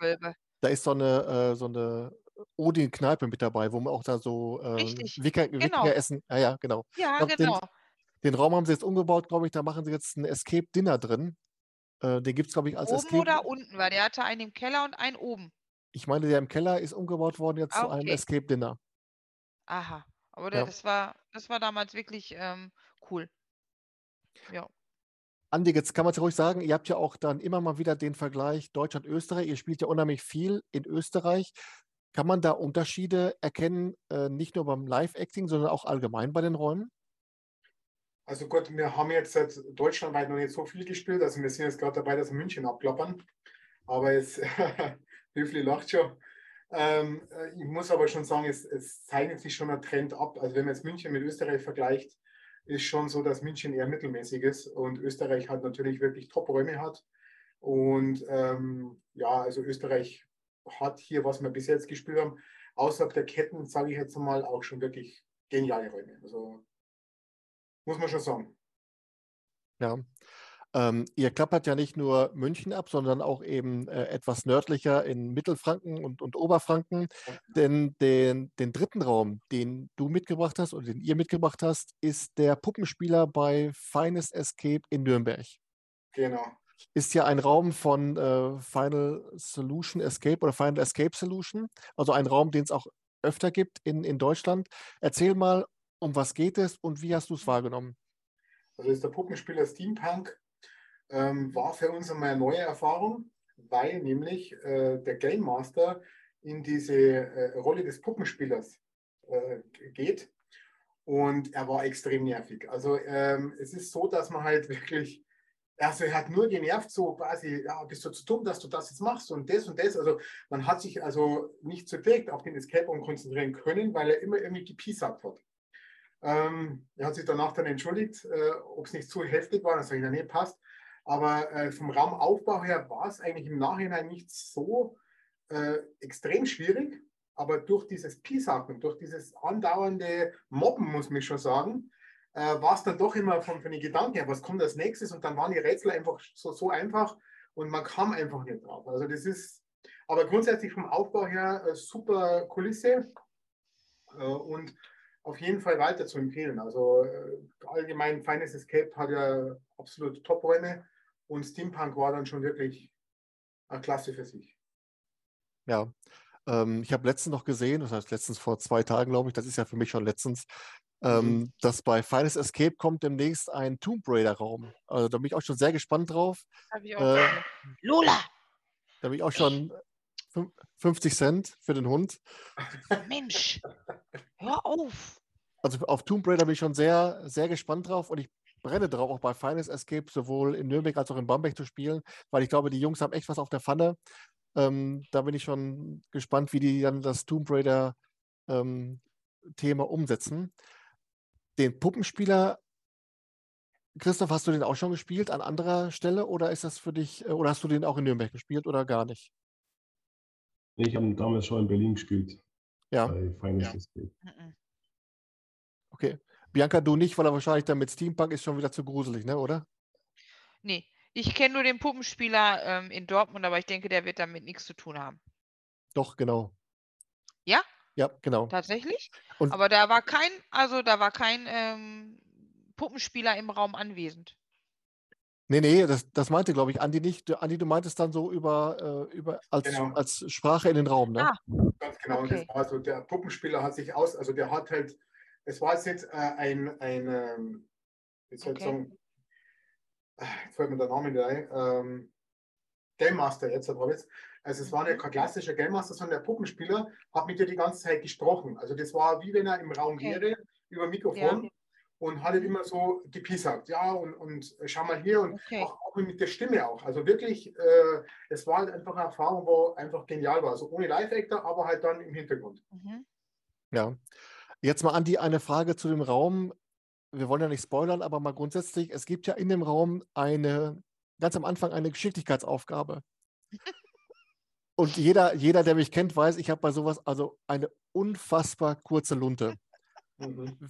da ist so eine, äh, so eine Odin-Kneipe mit dabei, wo man auch da so äh, Wikinger, genau. Wikinger essen. Ja, ja, genau. Ja, glaub, genau. Den, den, Raum haben sie jetzt umgebaut, glaube ich. Da machen sie jetzt ein Escape Dinner drin. Äh, den gibt es, glaube ich, als oben Escape. Oben oder unten, weil der hatte einen im Keller und einen oben. Ich meine, der im Keller ist umgebaut worden jetzt ah, okay. zu einem Escape Dinner. Aha, aber der, ja. das, war, das war damals wirklich ähm, cool. Ja. Andi, jetzt kann man es ruhig sagen, ihr habt ja auch dann immer mal wieder den Vergleich Deutschland-Österreich. Ihr spielt ja unheimlich viel in Österreich. Kann man da Unterschiede erkennen, äh, nicht nur beim Live-Acting, sondern auch allgemein bei den Räumen? Also gut, wir haben jetzt deutschlandweit noch nicht so viel gespielt. Also wir sind jetzt gerade dabei, dass wir München abklappern. Aber es, Höfli lacht schon. Ähm, äh, ich muss aber schon sagen, es, es, zeichnet sich schon ein Trend ab. Also wenn man jetzt München mit Österreich vergleicht, ist schon so, dass München eher mittelmäßig ist und Österreich hat natürlich wirklich Top-Räume hat. Und ähm, ja, also Österreich hat hier, was wir bis jetzt gespielt haben, außerhalb der Ketten, sage ich jetzt mal, auch schon wirklich geniale Räume. Also muss man schon sagen. Ja. Ähm, ihr klappert ja nicht nur München ab, sondern auch eben äh, etwas nördlicher in Mittelfranken und, und Oberfranken. Ja. Denn den, den dritten Raum, den du mitgebracht hast oder den ihr mitgebracht hast, ist der Puppenspieler bei Finest Escape in Nürnberg. Genau ist ja ein Raum von äh, Final Solution Escape oder Final Escape Solution, also ein Raum, den es auch öfter gibt in, in Deutschland. Erzähl mal, um was geht es und wie hast du es wahrgenommen? Also ist der Puppenspieler Steampunk ähm, war für uns einmal eine neue Erfahrung, weil nämlich äh, der Game Master in diese äh, Rolle des Puppenspielers äh, geht und er war extrem nervig. Also ähm, es ist so, dass man halt wirklich also er hat nur genervt, so quasi, ja, bist du zu dumm, dass du das jetzt machst und das und das. Also man hat sich also nicht so direkt auf den Escape Room konzentrieren können, weil er immer irgendwie gepiesackt hat. Ähm, er hat sich danach dann entschuldigt, äh, ob es nicht zu heftig war. Dann sage ich, nee, passt. Aber äh, vom Raumaufbau her war es eigentlich im Nachhinein nicht so äh, extrem schwierig. Aber durch dieses Piesacken, durch dieses andauernde Mobben, muss man schon sagen, äh, war es dann doch immer von, von den Gedanken her, was kommt als nächstes? Und dann waren die Rätsel einfach so, so einfach und man kam einfach nicht drauf. Also das ist, aber grundsätzlich vom Aufbau her äh, super Kulisse äh, und auf jeden Fall weiter zu empfehlen. Also äh, allgemein Finest Escape hat ja absolut Top-Räume und Steampunk war dann schon wirklich eine Klasse für sich. Ja, ähm, ich habe letztens noch gesehen, das heißt letztens vor zwei Tagen, glaube ich, das ist ja für mich schon letztens. Ähm, dass bei Finest Escape kommt demnächst ein Tomb Raider-Raum. Also da bin ich auch schon sehr gespannt drauf. Äh, Lola! Da bin ich auch schon 50 Cent für den Hund. Mensch, hör auf! Also auf Tomb Raider bin ich schon sehr, sehr gespannt drauf und ich brenne drauf, auch bei Finest Escape sowohl in Nürnberg als auch in Bamberg zu spielen, weil ich glaube, die Jungs haben echt was auf der Pfanne. Ähm, da bin ich schon gespannt, wie die dann das Tomb Raider ähm, Thema umsetzen. Den Puppenspieler, Christoph, hast du den auch schon gespielt an anderer Stelle oder ist das für dich, äh, oder hast du den auch in Nürnberg gespielt oder gar nicht? Ich habe damals schon in Berlin gespielt. Ja. Bei ja. Mhm. Okay. Bianca, du nicht, weil er wahrscheinlich dann mit Steampunk ist schon wieder zu gruselig, ne, oder? Nee, ich kenne nur den Puppenspieler ähm, in Dortmund, aber ich denke, der wird damit nichts zu tun haben. Doch, genau. Ja? Ja, genau. Tatsächlich? Und- aber da war kein, also da war kein ähm, Puppenspieler im Raum anwesend. Nee, nee, das, das meinte, glaube ich, Andi nicht. Andi, du meintest dann so über, äh, über als, Genau. als Sprache in den Raum, ne? Ah. Ganz genau. Und Okay. das war so, der Puppenspieler hat sich aus, also der hat halt, es war jetzt äh, ein, ein ähm, wie soll ich Okay. sagen, äh, jetzt fällt mir der Name nicht ein, ähm, Game Master jetzt, aber jetzt. Also es war nicht kein klassischer Game Master, sondern der Puppenspieler hat mit dir die ganze Zeit gesprochen. Also das war wie wenn er im Raum Okay. wäre, über Mikrofon. Und hat immer so gepiesackt, ja, und, und äh, schau mal hier und Okay. auch, auch mit der Stimme auch. Also wirklich, äh, es war halt einfach eine Erfahrung, wo einfach genial war. Also ohne Live-Actor, aber halt dann im Hintergrund. Mhm. Ja. Jetzt mal, Andi, eine Frage zu dem Raum. Wir wollen ja nicht spoilern, aber mal grundsätzlich, es gibt ja in dem Raum eine, ganz am Anfang eine Geschicklichkeitsaufgabe. Und jeder, jeder, der mich kennt, weiß, ich habe bei sowas also eine unfassbar kurze Lunte.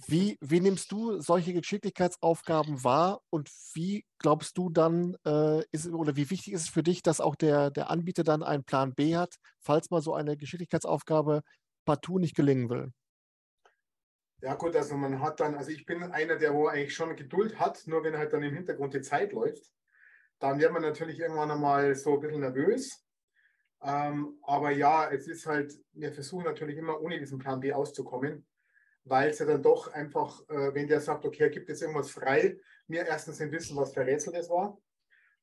Wie, wie nimmst du solche Geschicklichkeitsaufgaben wahr und wie glaubst du dann, äh, ist, oder wie wichtig ist es für dich, dass auch der, der Anbieter dann einen Plan B hat, falls mal so eine Geschicklichkeitsaufgabe partout nicht gelingen will? Ja gut, also man hat dann, also ich bin einer, der wo eigentlich schon Geduld hat, nur wenn halt dann im Hintergrund die Zeit läuft, dann wird man natürlich irgendwann einmal so ein bisschen nervös. Ähm, aber ja, es ist halt, wir versuchen natürlich immer ohne diesen Plan B auszukommen, weil es ja dann doch einfach, äh, wenn der sagt, okay, gibt es irgendwas frei, mir erstens nicht wissen, was für Rätsel das war.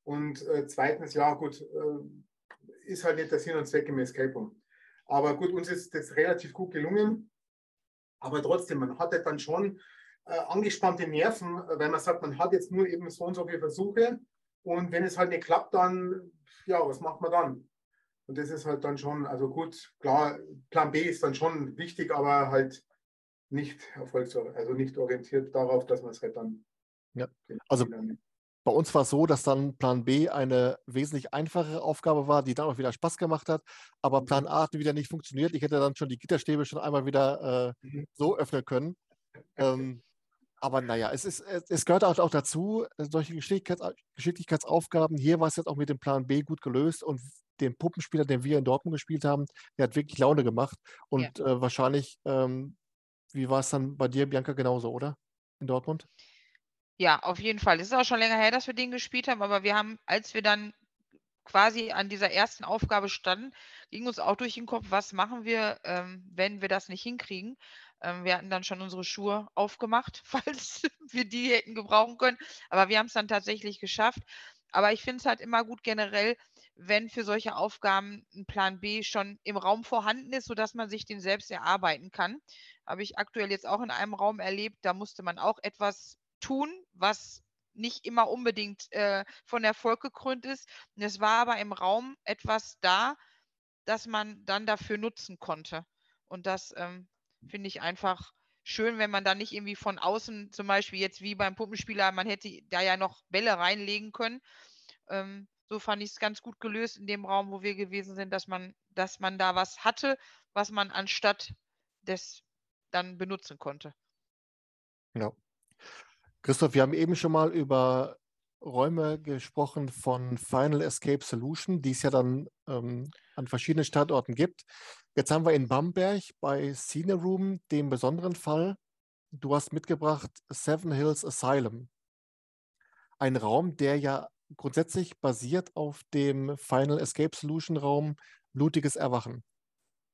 Und äh, zweitens, ja gut, äh, ist halt nicht der Sinn und Zweck im Escape Room. Aber gut, uns ist das relativ gut gelungen. Aber trotzdem, man hat halt dann schon äh, angespannte Nerven, äh, weil man sagt, man hat jetzt nur eben so und so viele Versuche. Und wenn es halt nicht klappt, dann, ja, was macht man dann? Und das ist halt dann schon, also gut, klar, Plan B ist dann schon wichtig, aber halt nicht erfolgsorientiert, also nicht orientiert darauf, dass man es halt dann. Ja, also- Bei uns war es so, dass dann Plan B eine wesentlich einfachere Aufgabe war, die dann auch wieder Spaß gemacht hat, aber Mhm. Plan A hat wieder nicht funktioniert. Ich hätte dann schon die Gitterstäbe schon einmal wieder äh, Mhm. so öffnen können. Ähm, aber naja, es, ist, es, gehört auch, auch dazu, äh, solche Geschicklichkeits Geschicklichkeitsaufgaben. Hier war es jetzt auch mit dem Plan B gut gelöst und den Puppenspieler, den wir in Dortmund gespielt haben, der hat wirklich Laune gemacht. Und äh, wahrscheinlich, ähm, wie war es dann bei dir, Bianca, genauso, oder? In Dortmund? Ja, auf jeden Fall. Es ist auch schon länger her, dass wir den gespielt haben, aber wir haben, als wir dann quasi an dieser ersten Aufgabe standen, ging uns auch durch den Kopf, was machen wir, ähm, wenn wir das nicht hinkriegen. Ähm, wir hatten dann schon unsere Schuhe aufgemacht, falls wir die hätten gebrauchen können. Aber wir haben es dann tatsächlich geschafft. Aber ich finde es halt immer gut generell, wenn für solche Aufgaben ein Plan B schon im Raum vorhanden ist, sodass man sich den selbst erarbeiten kann. Habe ich aktuell jetzt auch in einem Raum erlebt, da musste man auch etwas tun, was nicht immer unbedingt äh, von Erfolg gekrönt ist. Und es war aber im Raum etwas da, das man dann dafür nutzen konnte. Und das ähm, finde ich einfach schön, wenn man dann nicht irgendwie von außen, zum Beispiel jetzt wie beim Puppenspieler, man hätte da ja noch Bälle reinlegen können. Ähm, so fand ich es ganz gut gelöst in dem Raum, wo wir gewesen sind, dass man, dass man da was hatte, was man anstatt des dann benutzen konnte. Ja. Christoph, wir haben eben schon mal über Räume gesprochen von Final Escape Solution, die es ja dann ähm, an verschiedenen Standorten gibt. Jetzt haben wir in Bamberg bei Cine Room den besonderen Fall. Du hast mitgebracht Seven Hills Asylum. Ein Raum, der ja grundsätzlich basiert auf dem Final Escape Solution Raum Blutiges Erwachen.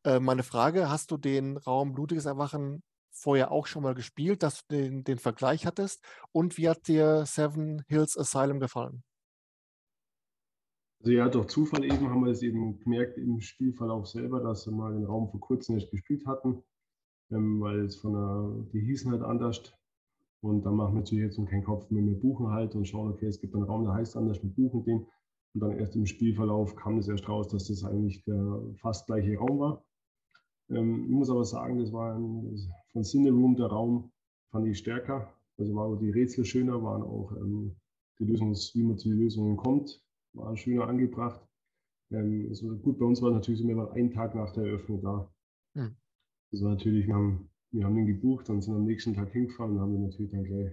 Äh, meine Frage, hast du den Raum Blutiges Erwachen vorher auch schon mal gespielt, dass du den, den Vergleich hattest? Und wie hat dir Seven Hills Asylum gefallen? Also ja, durch Zufall eben haben wir es eben gemerkt im Spielverlauf selber, dass wir mal den Raum vor kurzem nicht gespielt hatten, ähm, weil es von der, die hießen halt anders. Und dann machen wir natürlich jetzt keinen Kopf mehr, wir buchen halt und schauen, okay, es gibt einen Raum, der heißt anders, wir buchen den. Und dann erst im Spielverlauf kam es erst raus, dass das eigentlich der fast gleiche Raum war. Ähm, ich muss aber sagen, das war ein, von Cineroom der Raum, fand ich stärker. Also waren die Rätsel schöner, waren auch ähm, die Lösungs, wie man zu den Lösungen kommt, war schöner angebracht. Ähm, also gut, bei uns war es natürlich so, wir waren einen Tag nach der Eröffnung da. Hm. Das war natürlich, wir haben, wir haben den gebucht und sind am nächsten Tag hingefahren und haben den natürlich dann gleich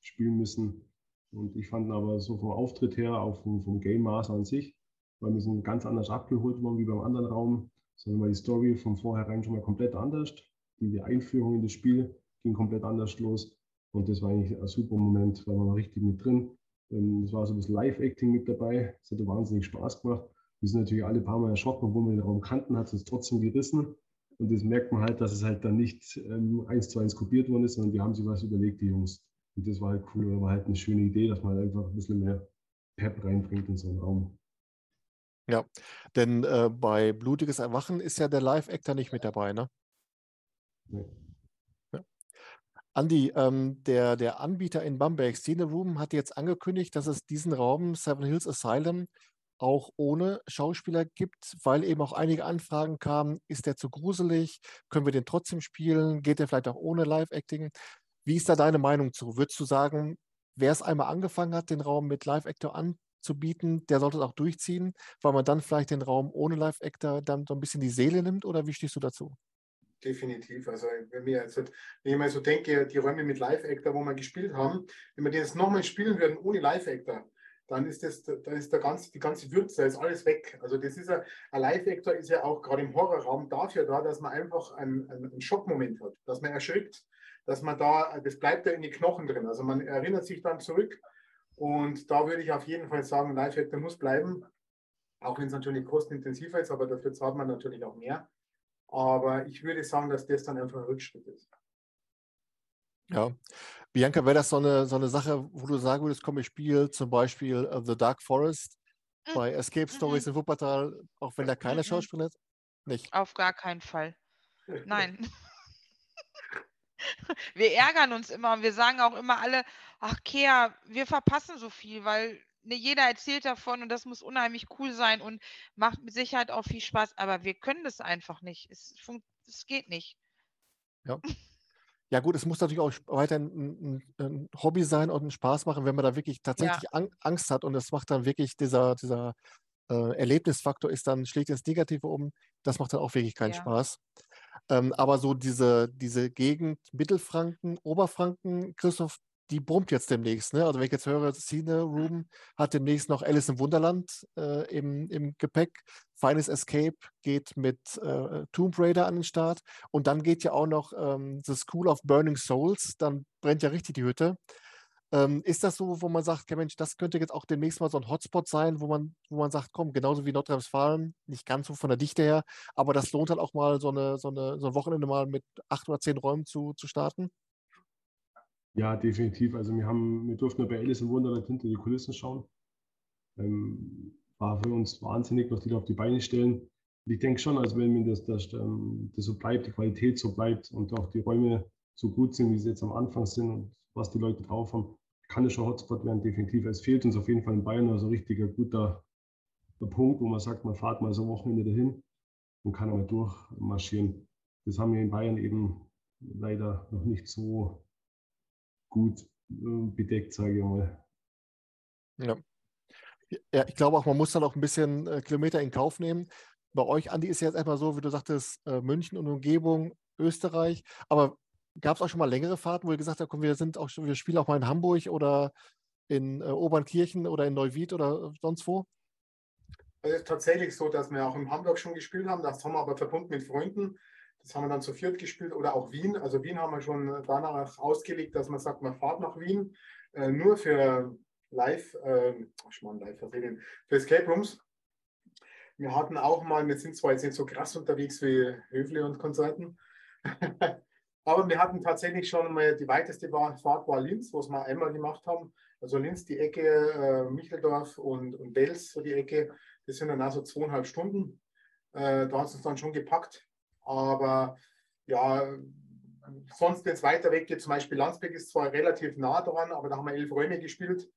spielen müssen. Und ich fand aber so vom Auftritt her, auch vom, vom Game Master an sich, weil wir sind ganz anders abgeholt worden wie beim anderen Raum, sondern weil die Story von vornherein schon mal komplett anders. Die, die Einführung in das Spiel ging komplett anders los. Und das war eigentlich ein super Moment, weil man war richtig mit drin. Ähm, es war so ein bisschen Live-Acting mit dabei. Es hat wahnsinnig Spaß gemacht. Wir sind natürlich alle paar Mal erschrocken, obwohl wir den Raum kannten, hat es trotzdem gerissen. Und das merkt man halt, dass es halt dann nicht ähm, eins zu eins kopiert worden ist, sondern die haben sich was überlegt, die Jungs. Und das war halt cool, war halt eine schöne Idee, dass man halt einfach ein bisschen mehr Pep reinbringt in so einen Raum. Ja, denn äh, bei Blutiges Erwachen ist ja der Live-Actor nicht mit dabei, ne? Nee. Ja. Andi, ähm, der, der Anbieter in Bamberg, Szene Room, hat jetzt angekündigt, dass es diesen Raum Seven Hills Asylum auch ohne Schauspieler gibt, weil eben auch einige Anfragen kamen, ist der zu gruselig, können wir den trotzdem spielen, geht der vielleicht auch ohne Live-Acting? Wie ist da deine Meinung zu? Würdest du sagen, wer es einmal angefangen hat, den Raum mit Live-Actor anzubieten, der sollte es auch durchziehen, weil man dann vielleicht den Raum ohne Live-Actor dann so ein bisschen die Seele nimmt oder wie stehst du dazu? Definitiv. Also wenn, wir jetzt, wenn ich mal so denke, die Räume mit Live-Actor, wo wir gespielt haben, wenn wir die jetzt nochmal spielen würden ohne Live-Actor, dann ist das, da ist der ganze, die ganze Würze, da ist alles weg. Also das ist ein, ein Live-Actor ist ja auch gerade im Horrorraum dafür da, dass man einfach einen, einen Schockmoment hat, dass man erschrickt, dass man da, das bleibt ja in die Knochen drin. Also man erinnert sich dann zurück und da würde ich auf jeden Fall sagen, Live-Actor muss bleiben, auch wenn es natürlich kostenintensiver ist, aber dafür zahlt man natürlich auch mehr. Aber ich würde sagen, dass das dann einfach ein Rückschritt ist. Ja. Bianca, wäre das so eine, so eine Sache, wo du sagen würdest, komm, ich spiele zum Beispiel uh, The Dark Forest mhm. bei Escape Stories mhm. in Wuppertal, auch wenn da keine mhm. Schauspieler ist? Nicht. Auf gar keinen Fall. Nein. wir ärgern uns immer und wir sagen auch immer alle, ach Kea, wir verpassen so viel, weil ne, jeder erzählt davon und das muss unheimlich cool sein und macht mit Sicherheit auch viel Spaß, aber wir können das einfach nicht. Es, es geht nicht. Ja. Ja, gut, es muss natürlich auch weiterhin ein, ein, ein Hobby sein und einen Spaß machen, wenn man da wirklich tatsächlich ja. Angst hat und es macht dann wirklich dieser, dieser äh, Erlebnisfaktor ist dann, schlägt ins Negative um. Das macht dann auch wirklich keinen ja. Spaß. Ähm, aber so diese, diese Gegend Mittelfranken, Oberfranken, Christoph, die brummt jetzt demnächst. Ne? Also wenn ich jetzt höre, Cine Room hat demnächst noch Alice im Wunderland äh, im, im Gepäck. Finest Escape geht mit äh, Tomb Raider an den Start. Und dann geht ja auch noch ähm, The School of Burning Souls. Dann brennt ja richtig die Hütte. Ähm, ist das so, wo man sagt, okay, Mensch, das könnte jetzt auch demnächst mal so ein Hotspot sein, wo man, wo man sagt, komm, genauso wie Nordrhein-Westfalen, nicht ganz so von der Dichte her, aber das lohnt halt auch mal so, eine, so, eine, so ein Wochenende mal mit acht oder zehn Räumen zu, zu starten? Ja, definitiv. Also wir haben, wir durften ja bei Alice im Wunderland hinter die Kulissen schauen. Ähm, war für uns wahnsinnig, was die da auf die Beine stellen. Und ich denke schon, also wenn mir das, das, ähm, das so bleibt, die Qualität so bleibt und auch die Räume so gut sind, wie sie jetzt am Anfang sind und was die Leute drauf haben, kann es schon Hotspot werden, definitiv. Es fehlt uns auf jeden Fall in Bayern also ein richtiger guter Punkt, wo man sagt, man fahrt mal so Wochenende dahin und kann einmal durchmarschieren. Das haben wir in Bayern eben leider noch nicht so gut äh, bedeckt, sage ich mal. Ja. ja, ich glaube auch, man muss dann auch ein bisschen äh, Kilometer in Kauf nehmen. Bei euch, Andi, ist ja jetzt erstmal so, wie du sagtest, äh, München und Umgebung, Österreich. Aber gab es auch schon mal längere Fahrten, wo ihr gesagt habt, komm, wir sind auch schon, wir spielen auch mal in Hamburg oder in äh, Obernkirchen oder in Neuwied oder sonst wo? Es ist tatsächlich so, dass wir auch in Hamburg schon gespielt haben. Das haben wir aber verbunden mit Freunden. Das haben wir dann zu viert gespielt oder auch Wien. Also Wien haben wir schon danach ausgelegt, dass man sagt, man fahrt nach Wien äh, nur für Live, äh, ach man, Live für Escape Rooms. Wir hatten auch mal, wir sind zwar jetzt nicht so krass unterwegs wie Höfle und Konsorten, aber wir hatten tatsächlich schon mal die weiteste Fahrt war Linz, was wir einmal gemacht haben. Also Linz, die Ecke, äh, Micheldorf und, und Bels, so die Ecke, das sind dann also zweieinhalb Stunden. Äh, da hat es uns dann schon gepackt. Aber ja, sonst, es weiter weg geht, zum Beispiel Landsberg ist zwar relativ nah dran, aber da haben wir elf Räume gespielt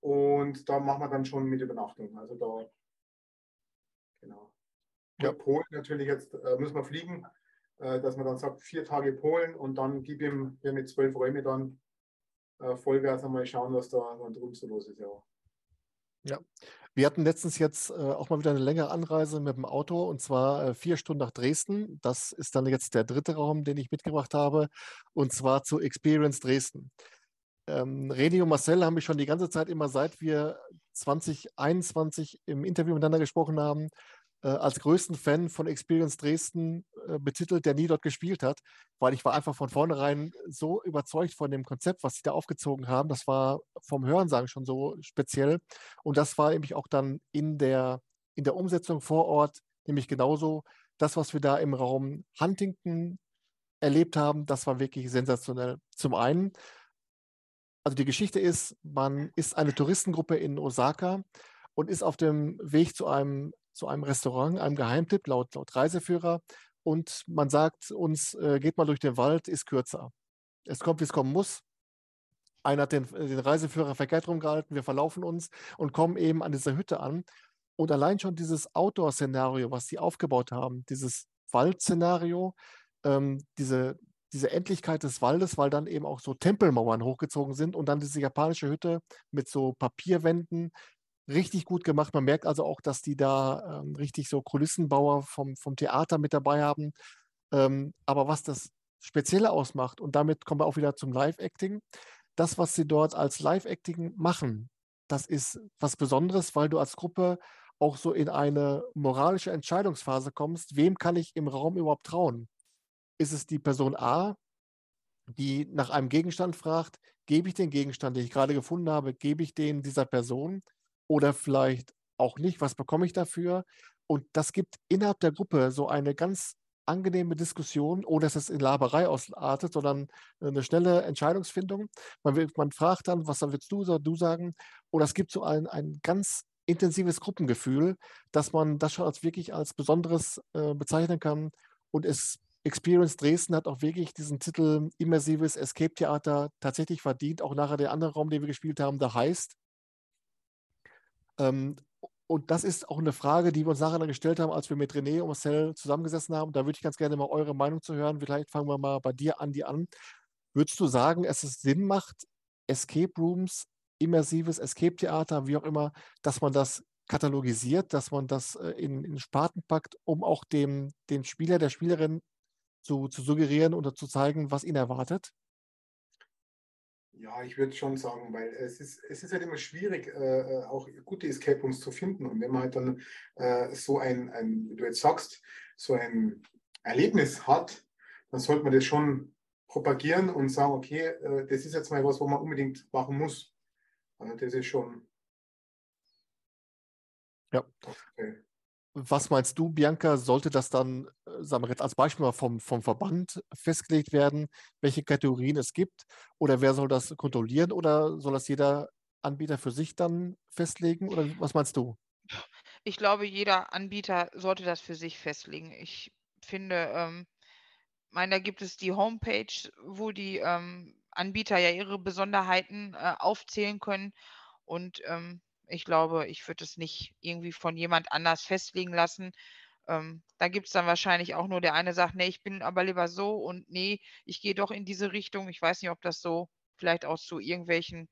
und da machen wir dann schon mit Übernachtung. Also da, genau. Ja. Polen natürlich jetzt äh, müssen wir fliegen, äh, dass man dann sagt, vier Tage Polen und dann gib ihm hier mit zwölf Räumen dann äh, Vollgas einmal schauen, was da drüben so los ist. Ja. Ja, wir hatten letztens jetzt äh, auch mal wieder eine längere Anreise mit dem Auto und zwar äh, vier Stunden nach Dresden. Das ist dann jetzt der dritte Raum, den ich mitgebracht habe und zwar zu Experience Dresden. ähm, René und Marcel haben mich schon die ganze Zeit immer, seit wir 2021 im Interview miteinander gesprochen haben, äh, als größten Fan von Experience Dresden äh, betitelt, der nie dort gespielt hat, weil ich war einfach von vornherein so überzeugt von dem Konzept, was sie da aufgezogen haben. Das war vom Hörensagen schon so speziell. Und das war nämlich auch dann in der, in der Umsetzung vor Ort nämlich genauso. Das, was wir da im Raum Huntington erlebt haben, das war wirklich sensationell. Zum einen, also die Geschichte ist, man ist eine Touristengruppe in Osaka und ist auf dem Weg zu einem zu einem Restaurant, einem Geheimtipp laut, laut Reiseführer. Und man sagt uns, äh, geht mal durch den Wald, ist kürzer. Es kommt, wie es kommen muss. Einer hat den, den Reiseführer verkehrt rumgehalten, wir verlaufen uns und kommen eben an dieser Hütte an. Und allein schon dieses Outdoor-Szenario, was sie aufgebaut haben, dieses Waldszenario, ähm, diese, diese Endlichkeit des Waldes, weil dann eben auch so Tempelmauern hochgezogen sind und dann diese japanische Hütte mit so Papierwänden, richtig gut gemacht. Man merkt also auch, dass die da ähm, richtig so Kulissenbauer vom, vom Theater mit dabei haben. Ähm, aber was das Spezielle ausmacht, und damit kommen wir auch wieder zum Live-Acting, das, was sie dort als Live-Acting machen, das ist was Besonderes, weil du als Gruppe auch so in eine moralische Entscheidungsphase kommst, wem kann ich im Raum überhaupt trauen? Ist es die Person A, die nach einem Gegenstand fragt, gebe ich den Gegenstand, den ich gerade gefunden habe, gebe ich den dieser Person? Oder vielleicht auch nicht, was bekomme ich dafür? Und das gibt innerhalb der Gruppe so eine ganz angenehme Diskussion, ohne dass es in Laberei ausartet, sondern eine schnelle Entscheidungsfindung. Man, will, man fragt dann, was willst du, du sagen? Oder es gibt so ein, ein ganz intensives Gruppengefühl, dass man das schon als wirklich als Besonderes äh, bezeichnen kann. Und es Experience Dresden hat auch wirklich diesen Titel Immersives Escape Theater tatsächlich verdient. Auch nachher der andere Raum, den wir gespielt haben, der heißt ähm, und das ist auch eine Frage, die wir uns nachher gestellt haben, als wir mit René und Marcel zusammengesessen haben. Da würde ich ganz gerne mal eure Meinung zu hören. Vielleicht fangen wir mal bei dir, Andi, an. Würdest du sagen, es ist Sinn macht, Escape Rooms, immersives Escape-Theater, wie auch immer, dass man das katalogisiert, dass man das äh, in, in Sparten packt, um auch dem, den Spieler, der Spielerin zu, zu suggerieren oder zu zeigen, was ihn erwartet? Ja, ich würde schon sagen, weil es ist, es ist halt immer schwierig, äh, äh, auch gute Escape Rooms zu finden. Und wenn man halt dann äh, so ein, ein, wie du jetzt sagst, so ein Erlebnis hat, dann sollte man das schon propagieren und sagen, okay, äh, das ist jetzt mal was, wo man unbedingt machen muss. Also das ist schon. Ja. Okay. Was meinst du, Bianca, sollte das dann, äh, sagen wir jetzt als Beispiel mal vom, vom Verband festgelegt werden, welche Kategorien es gibt? Oder wer soll das kontrollieren? Oder soll das jeder Anbieter für sich dann festlegen? Oder was meinst du? Ich glaube, jeder Anbieter sollte das für sich festlegen. Ich finde, ähm, meine, da gibt es die Homepage, wo die ähm, Anbieter ja ihre Besonderheiten äh, aufzählen können. Und ähm, ich glaube, ich würde es nicht irgendwie von jemand anders festlegen lassen. Ähm, da gibt es dann wahrscheinlich auch nur der eine sagt, nee, ich bin aber lieber so und nee, ich gehe doch in diese Richtung. Ich weiß nicht, ob das so vielleicht auch zu irgendwelchen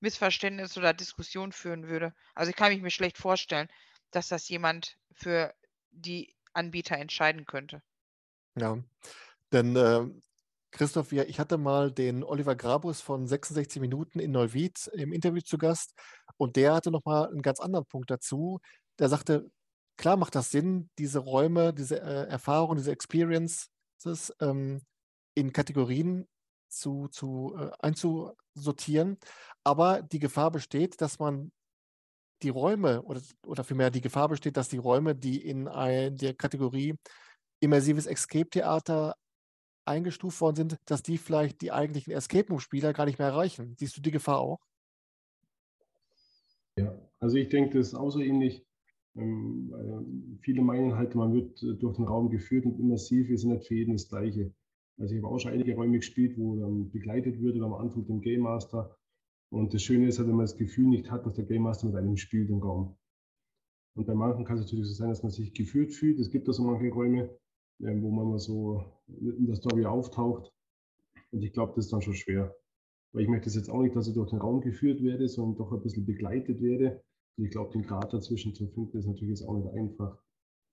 Missverständnissen oder Diskussionen führen würde. Also ich kann mich mir schlecht vorstellen, dass das jemand für die Anbieter entscheiden könnte. Ja, denn äh, Christoph, ich hatte mal den Oliver Grabus von 66 Minuten in Neuwied im Interview zu Gast und der hatte nochmal einen ganz anderen Punkt dazu. Der sagte, klar macht das Sinn, diese Räume, diese äh, Erfahrungen, diese Experiences ähm, in Kategorien zu, zu, äh, einzusortieren, aber die Gefahr besteht, dass man die Räume oder, oder vielmehr die Gefahr besteht, dass die Räume, die in ein, der Kategorie immersives Escape-Theater eingestuft worden sind, dass die vielleicht die eigentlichen Escape Room-Spieler gar nicht mehr erreichen. Siehst du die Gefahr auch? Ja, also ich denke, das ist auch so ähnlich. Ähm, viele meinen halt, man wird äh, durch den Raum geführt und immersiv ist nicht für jeden das Gleiche. Also ich habe auch schon einige Räume gespielt, wo dann begleitet wird oder am Anfang dem Game Master. Und das Schöne ist halt, wenn man das Gefühl nicht hat, dass der Game Master mit einem spielt im Raum. Und bei manchen kann es natürlich so sein, dass man sich geführt fühlt. Es gibt da so manche Räume, wo man mal so in der Story auftaucht. Und ich glaube, das ist dann schon schwer. Weil ich möchte jetzt auch nicht, dass ich durch den Raum geführt werde, sondern doch ein bisschen begleitet werde. Und ich glaube, den Grad dazwischen zu finden, ist natürlich jetzt auch nicht einfach.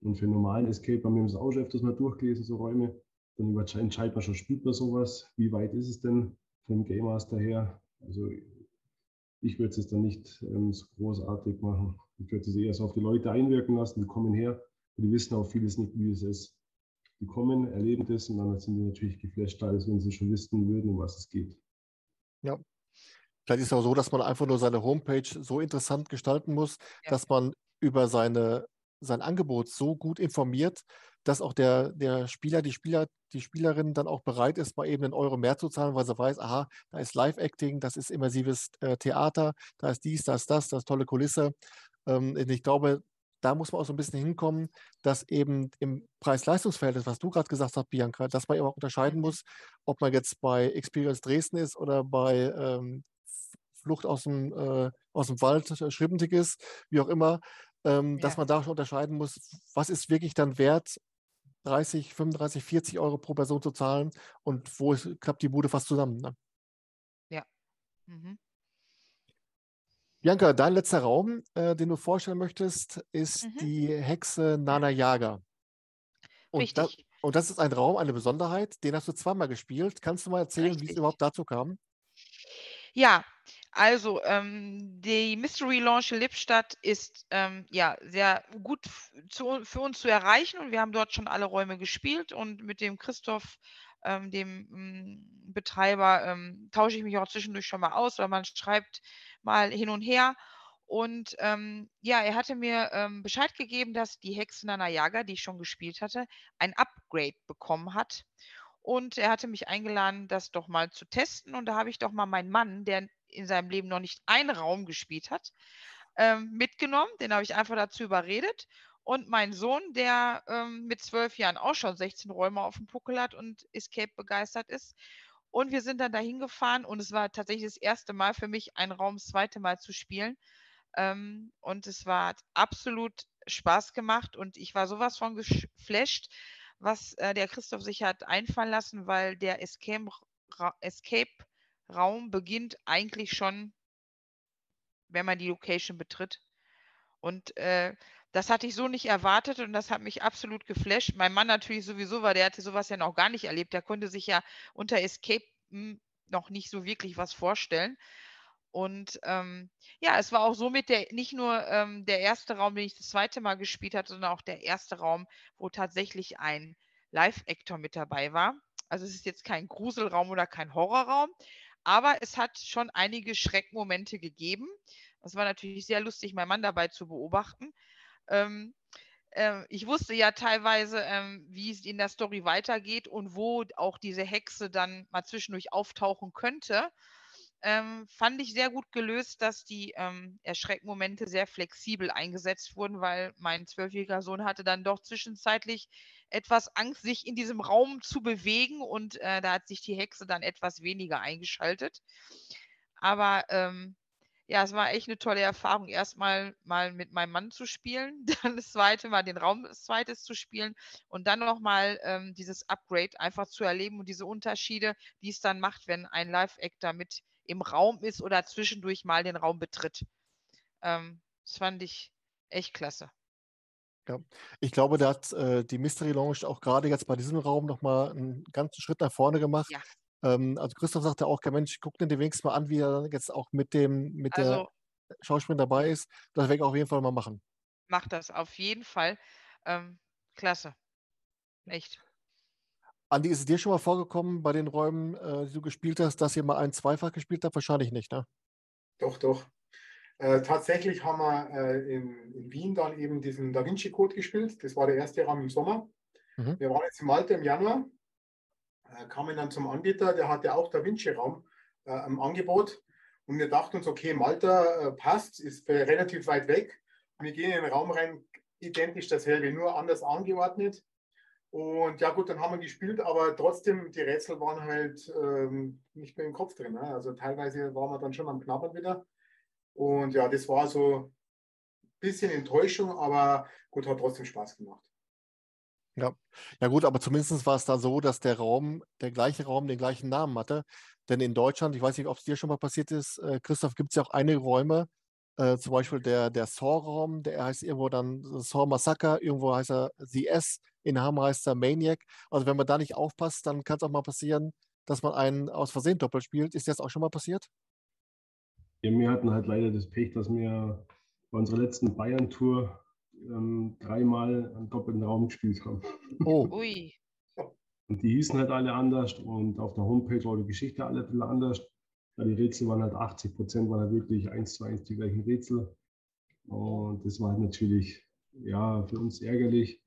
Und für einen normalen Escape haben wir es auch schon öfters mal durchgelesen, so Räume. Dann entscheidet man schon, spielt man sowas, wie weit ist es denn vom Game Master her? Also ich würde es dann nicht ähm, so großartig machen. Ich würde es eher so auf die Leute einwirken lassen, die kommen her, die wissen auch vieles nicht, wie es ist. Die kommen, erleben das und dann sind die natürlich geflasht, als wenn sie schon wissen würden, um was es geht. Ja. Vielleicht ist es auch so, dass man einfach nur seine Homepage so interessant gestalten muss, ja. dass man über seine, sein Angebot so gut informiert, dass auch der, der Spieler, die Spieler, die Spielerin dann auch bereit ist, mal eben einen Euro mehr zu zahlen, weil sie weiß, aha, da ist Live-Acting, das ist immersives äh, Theater, da ist dies, da ist das, das ist tolle Kulisse. Ähm, ich glaube, da muss man auch so ein bisschen hinkommen, dass eben im Preis-Leistungs-Verhältnis, was du gerade gesagt hast, Bianca, dass man eben auch unterscheiden mhm. muss, ob man jetzt bei Experience Dresden ist oder bei ähm, Flucht aus dem, äh, aus dem Wald, äh, Schrippendig ist, wie auch immer, ähm, ja. dass man da schon unterscheiden muss, was ist wirklich dann wert, 30, 35, 40 Euro pro Person zu zahlen und wo ist, klappt die Bude fast zusammen. Ne? Ja. Mhm. Bianca, dein letzter Raum, äh, den du vorstellen möchtest, ist mhm. die Hexe Nana Yaga. Und Richtig. Da, und das ist ein Raum, eine Besonderheit, den hast du zweimal gespielt. Kannst du mal erzählen, wie es überhaupt dazu kam? Ja, also ähm, die Mystery Launch Lippstadt ist ähm, ja sehr gut zu, für uns zu erreichen und wir haben dort schon alle Räume gespielt und mit dem Christoph, ähm, dem mm, Betreiber, ähm, tausche ich mich auch zwischendurch schon mal aus, weil man schreibt mal hin und her. Und ähm, ja, er hatte mir ähm, Bescheid gegeben, dass die Hexe Nana Yaga, die ich schon gespielt hatte, ein Upgrade bekommen hat. Und er hatte mich eingeladen, das doch mal zu testen. Und da habe ich doch mal meinen Mann, der in seinem Leben noch nicht einen Raum gespielt hat, ähm, mitgenommen. Den habe ich einfach dazu überredet. Und mein Sohn, der ähm, mit zwölf Jahren auch schon 16 Räume auf dem Puckel hat und Escape begeistert ist, und wir sind dann dahin gefahren und es war tatsächlich das erste Mal für mich, einen Raum das zweite Mal zu spielen. Ähm, und es war absolut Spaß gemacht und ich war sowas von geflasht, was äh, der Christoph sich hat einfallen lassen, weil der Escape, Ra Escape Raum beginnt eigentlich schon, wenn man die Location betritt. Und äh, das hatte ich so nicht erwartet und das hat mich absolut geflasht. Mein Mann natürlich sowieso, weil der hatte sowas ja noch gar nicht erlebt. Der konnte sich ja unter Escape noch nicht so wirklich was vorstellen. Und ähm, ja, es war auch somit der, nicht nur ähm, der erste Raum, den ich das zweite Mal gespielt hatte, sondern auch der erste Raum, wo tatsächlich ein Live-Actor mit dabei war. Also es ist jetzt kein Gruselraum oder kein Horrorraum, aber es hat schon einige Schreckmomente gegeben. Das war natürlich sehr lustig, meinen Mann dabei zu beobachten. Ähm, äh, ich wusste ja teilweise, ähm, wie es in der Story weitergeht und wo auch diese Hexe dann mal zwischendurch auftauchen könnte. Ähm, fand ich sehr gut gelöst, dass die ähm, Erschreckmomente sehr flexibel eingesetzt wurden, weil mein zwölfjähriger Sohn hatte dann doch zwischenzeitlich etwas Angst, sich in diesem Raum zu bewegen und äh, da hat sich die Hexe dann etwas weniger eingeschaltet. Aber ähm, ja, es war echt eine tolle Erfahrung, erstmal mal mit meinem Mann zu spielen, dann das zweite Mal den Raum das zweites zu spielen und dann nochmal ähm, dieses Upgrade einfach zu erleben und diese Unterschiede, die es dann macht, wenn ein Live-Actor mit im Raum ist oder zwischendurch mal den Raum betritt. Ähm, das fand ich echt klasse. Ja, ich glaube, da hat äh, die Mystery Lounge auch gerade jetzt bei diesem Raum nochmal einen ganzen Schritt nach vorne gemacht. Ja. Ähm, also Christoph sagte auch, Mensch, guck dir den wenigstens mal an, wie er jetzt auch mit dem, mit also, der Schauspielerin dabei ist. Das werde ich auf jeden Fall mal machen. Mach das auf jeden Fall. Ähm, klasse. Echt. Andi, ist es dir schon mal vorgekommen bei den Räumen, äh, die du gespielt hast, dass ihr mal ein Zweifach gespielt habt? Wahrscheinlich nicht, ne? Doch, doch. Äh, tatsächlich haben wir äh, in, in, Wien dann eben diesen Da Vinci Code gespielt. Das war der erste Raum im Sommer. Mhm. Wir waren jetzt im Malta im Januar kamen dann zum Anbieter, der hatte auch Da Vinci-Raum äh, im Angebot. Und wir dachten uns, okay, Malta äh, passt, ist relativ weit weg. Und wir gehen in den Raum rein, identisch dasselbe, nur anders angeordnet. Und ja gut, dann haben wir gespielt, aber trotzdem, die Rätsel waren halt ähm, nicht mehr im Kopf drin. Ne? Also teilweise waren wir dann schon am Knabbern wieder. Und ja, das war so ein bisschen Enttäuschung, aber gut, hat trotzdem Spaß gemacht. Ja. ja gut, aber zumindest war es da so, dass der Raum, der gleiche Raum den gleichen Namen hatte. Denn in Deutschland, ich weiß nicht, ob es dir schon mal passiert ist, äh, Christoph, gibt es ja auch einige Räume, äh, zum Beispiel der, der Saw-Raum, der heißt irgendwo dann Saw Massacre, irgendwo heißt er The S, in Hammer heißt er Maniac. Also wenn man da nicht aufpasst, dann kann es auch mal passieren, dass man einen aus Versehen doppelt spielt. Ist das auch schon mal passiert? Ja, wir hatten halt leider das Pech, dass wir bei unserer letzten Bayern-Tour ähm, dreimal einen doppelten Raum gespielt haben. Oh. Ui. Und die hießen halt alle anders und auf der Homepage war die Geschichte alle ein bisschen anders. Ja, die Rätsel waren halt 80 Prozent, waren halt wirklich eins zu eins die gleichen Rätsel. Und das war halt natürlich ja, für uns ärgerlich,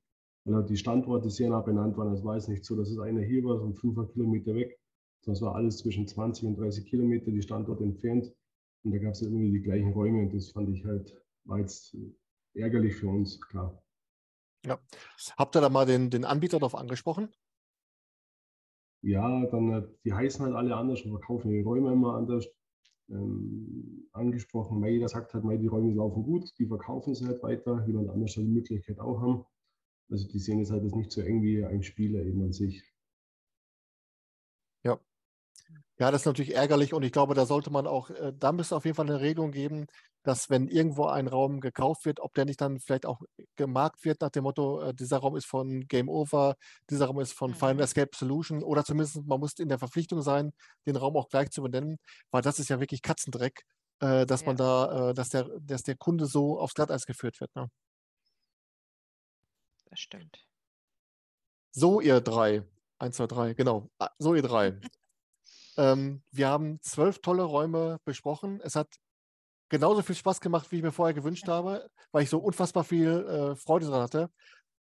weil halt die Standorte sehr nah benannt waren. Es war jetzt nicht so, dass es einer hier war, so 500 Kilometer weg, sondern es war alles zwischen 20 und 30 Kilometer die Standorte entfernt. Und da gab es ja irgendwie die gleichen Räume und das fand ich halt, war jetzt ärgerlich für uns, klar. Ja. Habt ihr da mal den, den Anbieter darauf angesprochen? Ja, dann, die heißen halt alle anders und verkaufen die Räume immer anders. Ähm, angesprochen, weil jeder sagt halt, weil die Räume laufen gut, die verkaufen sie halt weiter, jemand anders soll die Möglichkeit auch haben. Also die sehen es halt das nicht so eng wie ein Spieler eben an sich. Ja. Ja, das ist natürlich ärgerlich und ich glaube, da sollte man auch, äh, da müsste auf jeden Fall eine Regelung geben, dass wenn irgendwo ein Raum gekauft wird, ob der nicht dann vielleicht auch gemarkt wird nach dem Motto, äh, dieser Raum ist von Game Over, dieser Raum ist von Final Mhm. Escape Solution oder zumindest man muss in der Verpflichtung sein, den Raum auch gleich zu benennen, weil das ist ja wirklich Katzendreck, äh, dass man da, äh, dass der, dass der Kunde so aufs Glatteis geführt wird. Ne? Das stimmt. So, ihr drei. Eins, zwei, drei, genau. Ah, So, ihr drei. Ähm, wir haben zwölf tolle Räume besprochen. Es hat genauso viel Spaß gemacht, wie ich mir vorher gewünscht habe, weil ich so unfassbar viel äh, Freude dran hatte.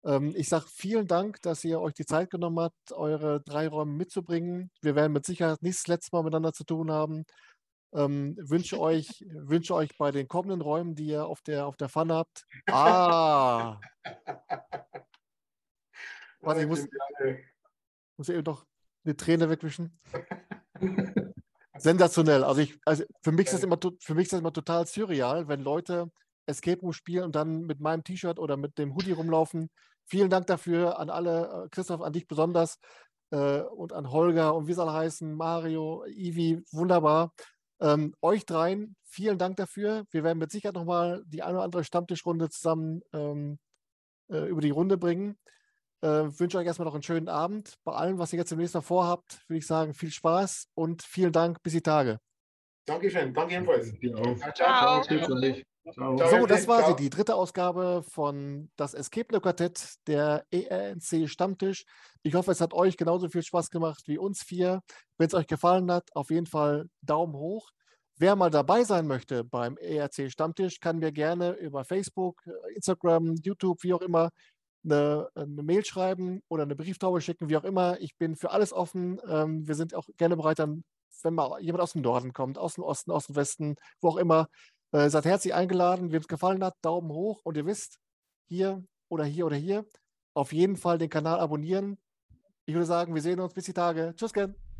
Ähm, ich sage vielen Dank, dass ihr euch die Zeit genommen habt, eure drei Räume mitzubringen. Wir werden mit Sicherheit nicht das letzte Mal miteinander zu tun haben. Ähm, wünsche, euch, wünsche euch bei den kommenden Räumen, die ihr auf der, auf der Pfanne habt. Ah! Warte, ich muss, muss eben noch eine Träne wegwischen. Sensationell. Also ich, also für mich ist das immer, für mich ist das immer total surreal, wenn Leute Escape Room spielen und dann mit meinem T-Shirt oder mit dem Hoodie rumlaufen. Vielen Dank dafür an alle, äh, Christoph, an dich besonders äh, und an Holger und wie soll heißen, Mario, Ivi, wunderbar. Ähm, euch dreien, vielen Dank dafür. Wir werden mit Sicherheit nochmal die eine oder andere Stammtischrunde zusammen ähm, äh, über die Runde bringen. Äh, wünsche euch erstmal noch einen schönen Abend. Bei allem, was ihr jetzt demnächst noch vorhabt, würde ich sagen, viel Spaß und vielen Dank. Bis die Tage. Dankeschön, danke ebenfalls. Auch. Ciao, Ciao. Ciao. Ciao. So, das war sie, die dritte Ausgabe von das Escape Room Quartett, der ERNC Stammtisch. Ich hoffe, es hat euch genauso viel Spaß gemacht wie uns vier. Wenn es euch gefallen hat, auf jeden Fall Daumen hoch. Wer mal dabei sein möchte beim ERC Stammtisch, kann mir gerne über Facebook, Instagram, YouTube, wie auch immer, eine, eine Mail schreiben oder eine Brieftaube schicken, wie auch immer. Ich bin für alles offen. Ähm, wir sind auch gerne bereit, dann, wenn mal jemand aus dem Norden kommt, aus dem Osten, aus dem Westen, wo auch immer, äh, seid herzlich eingeladen. Wem es gefallen hat, Daumen hoch. Und ihr wisst, hier oder hier oder hier, auf jeden Fall den Kanal abonnieren. Ich würde sagen, wir sehen uns bis die Tage. Tschüss, Ken.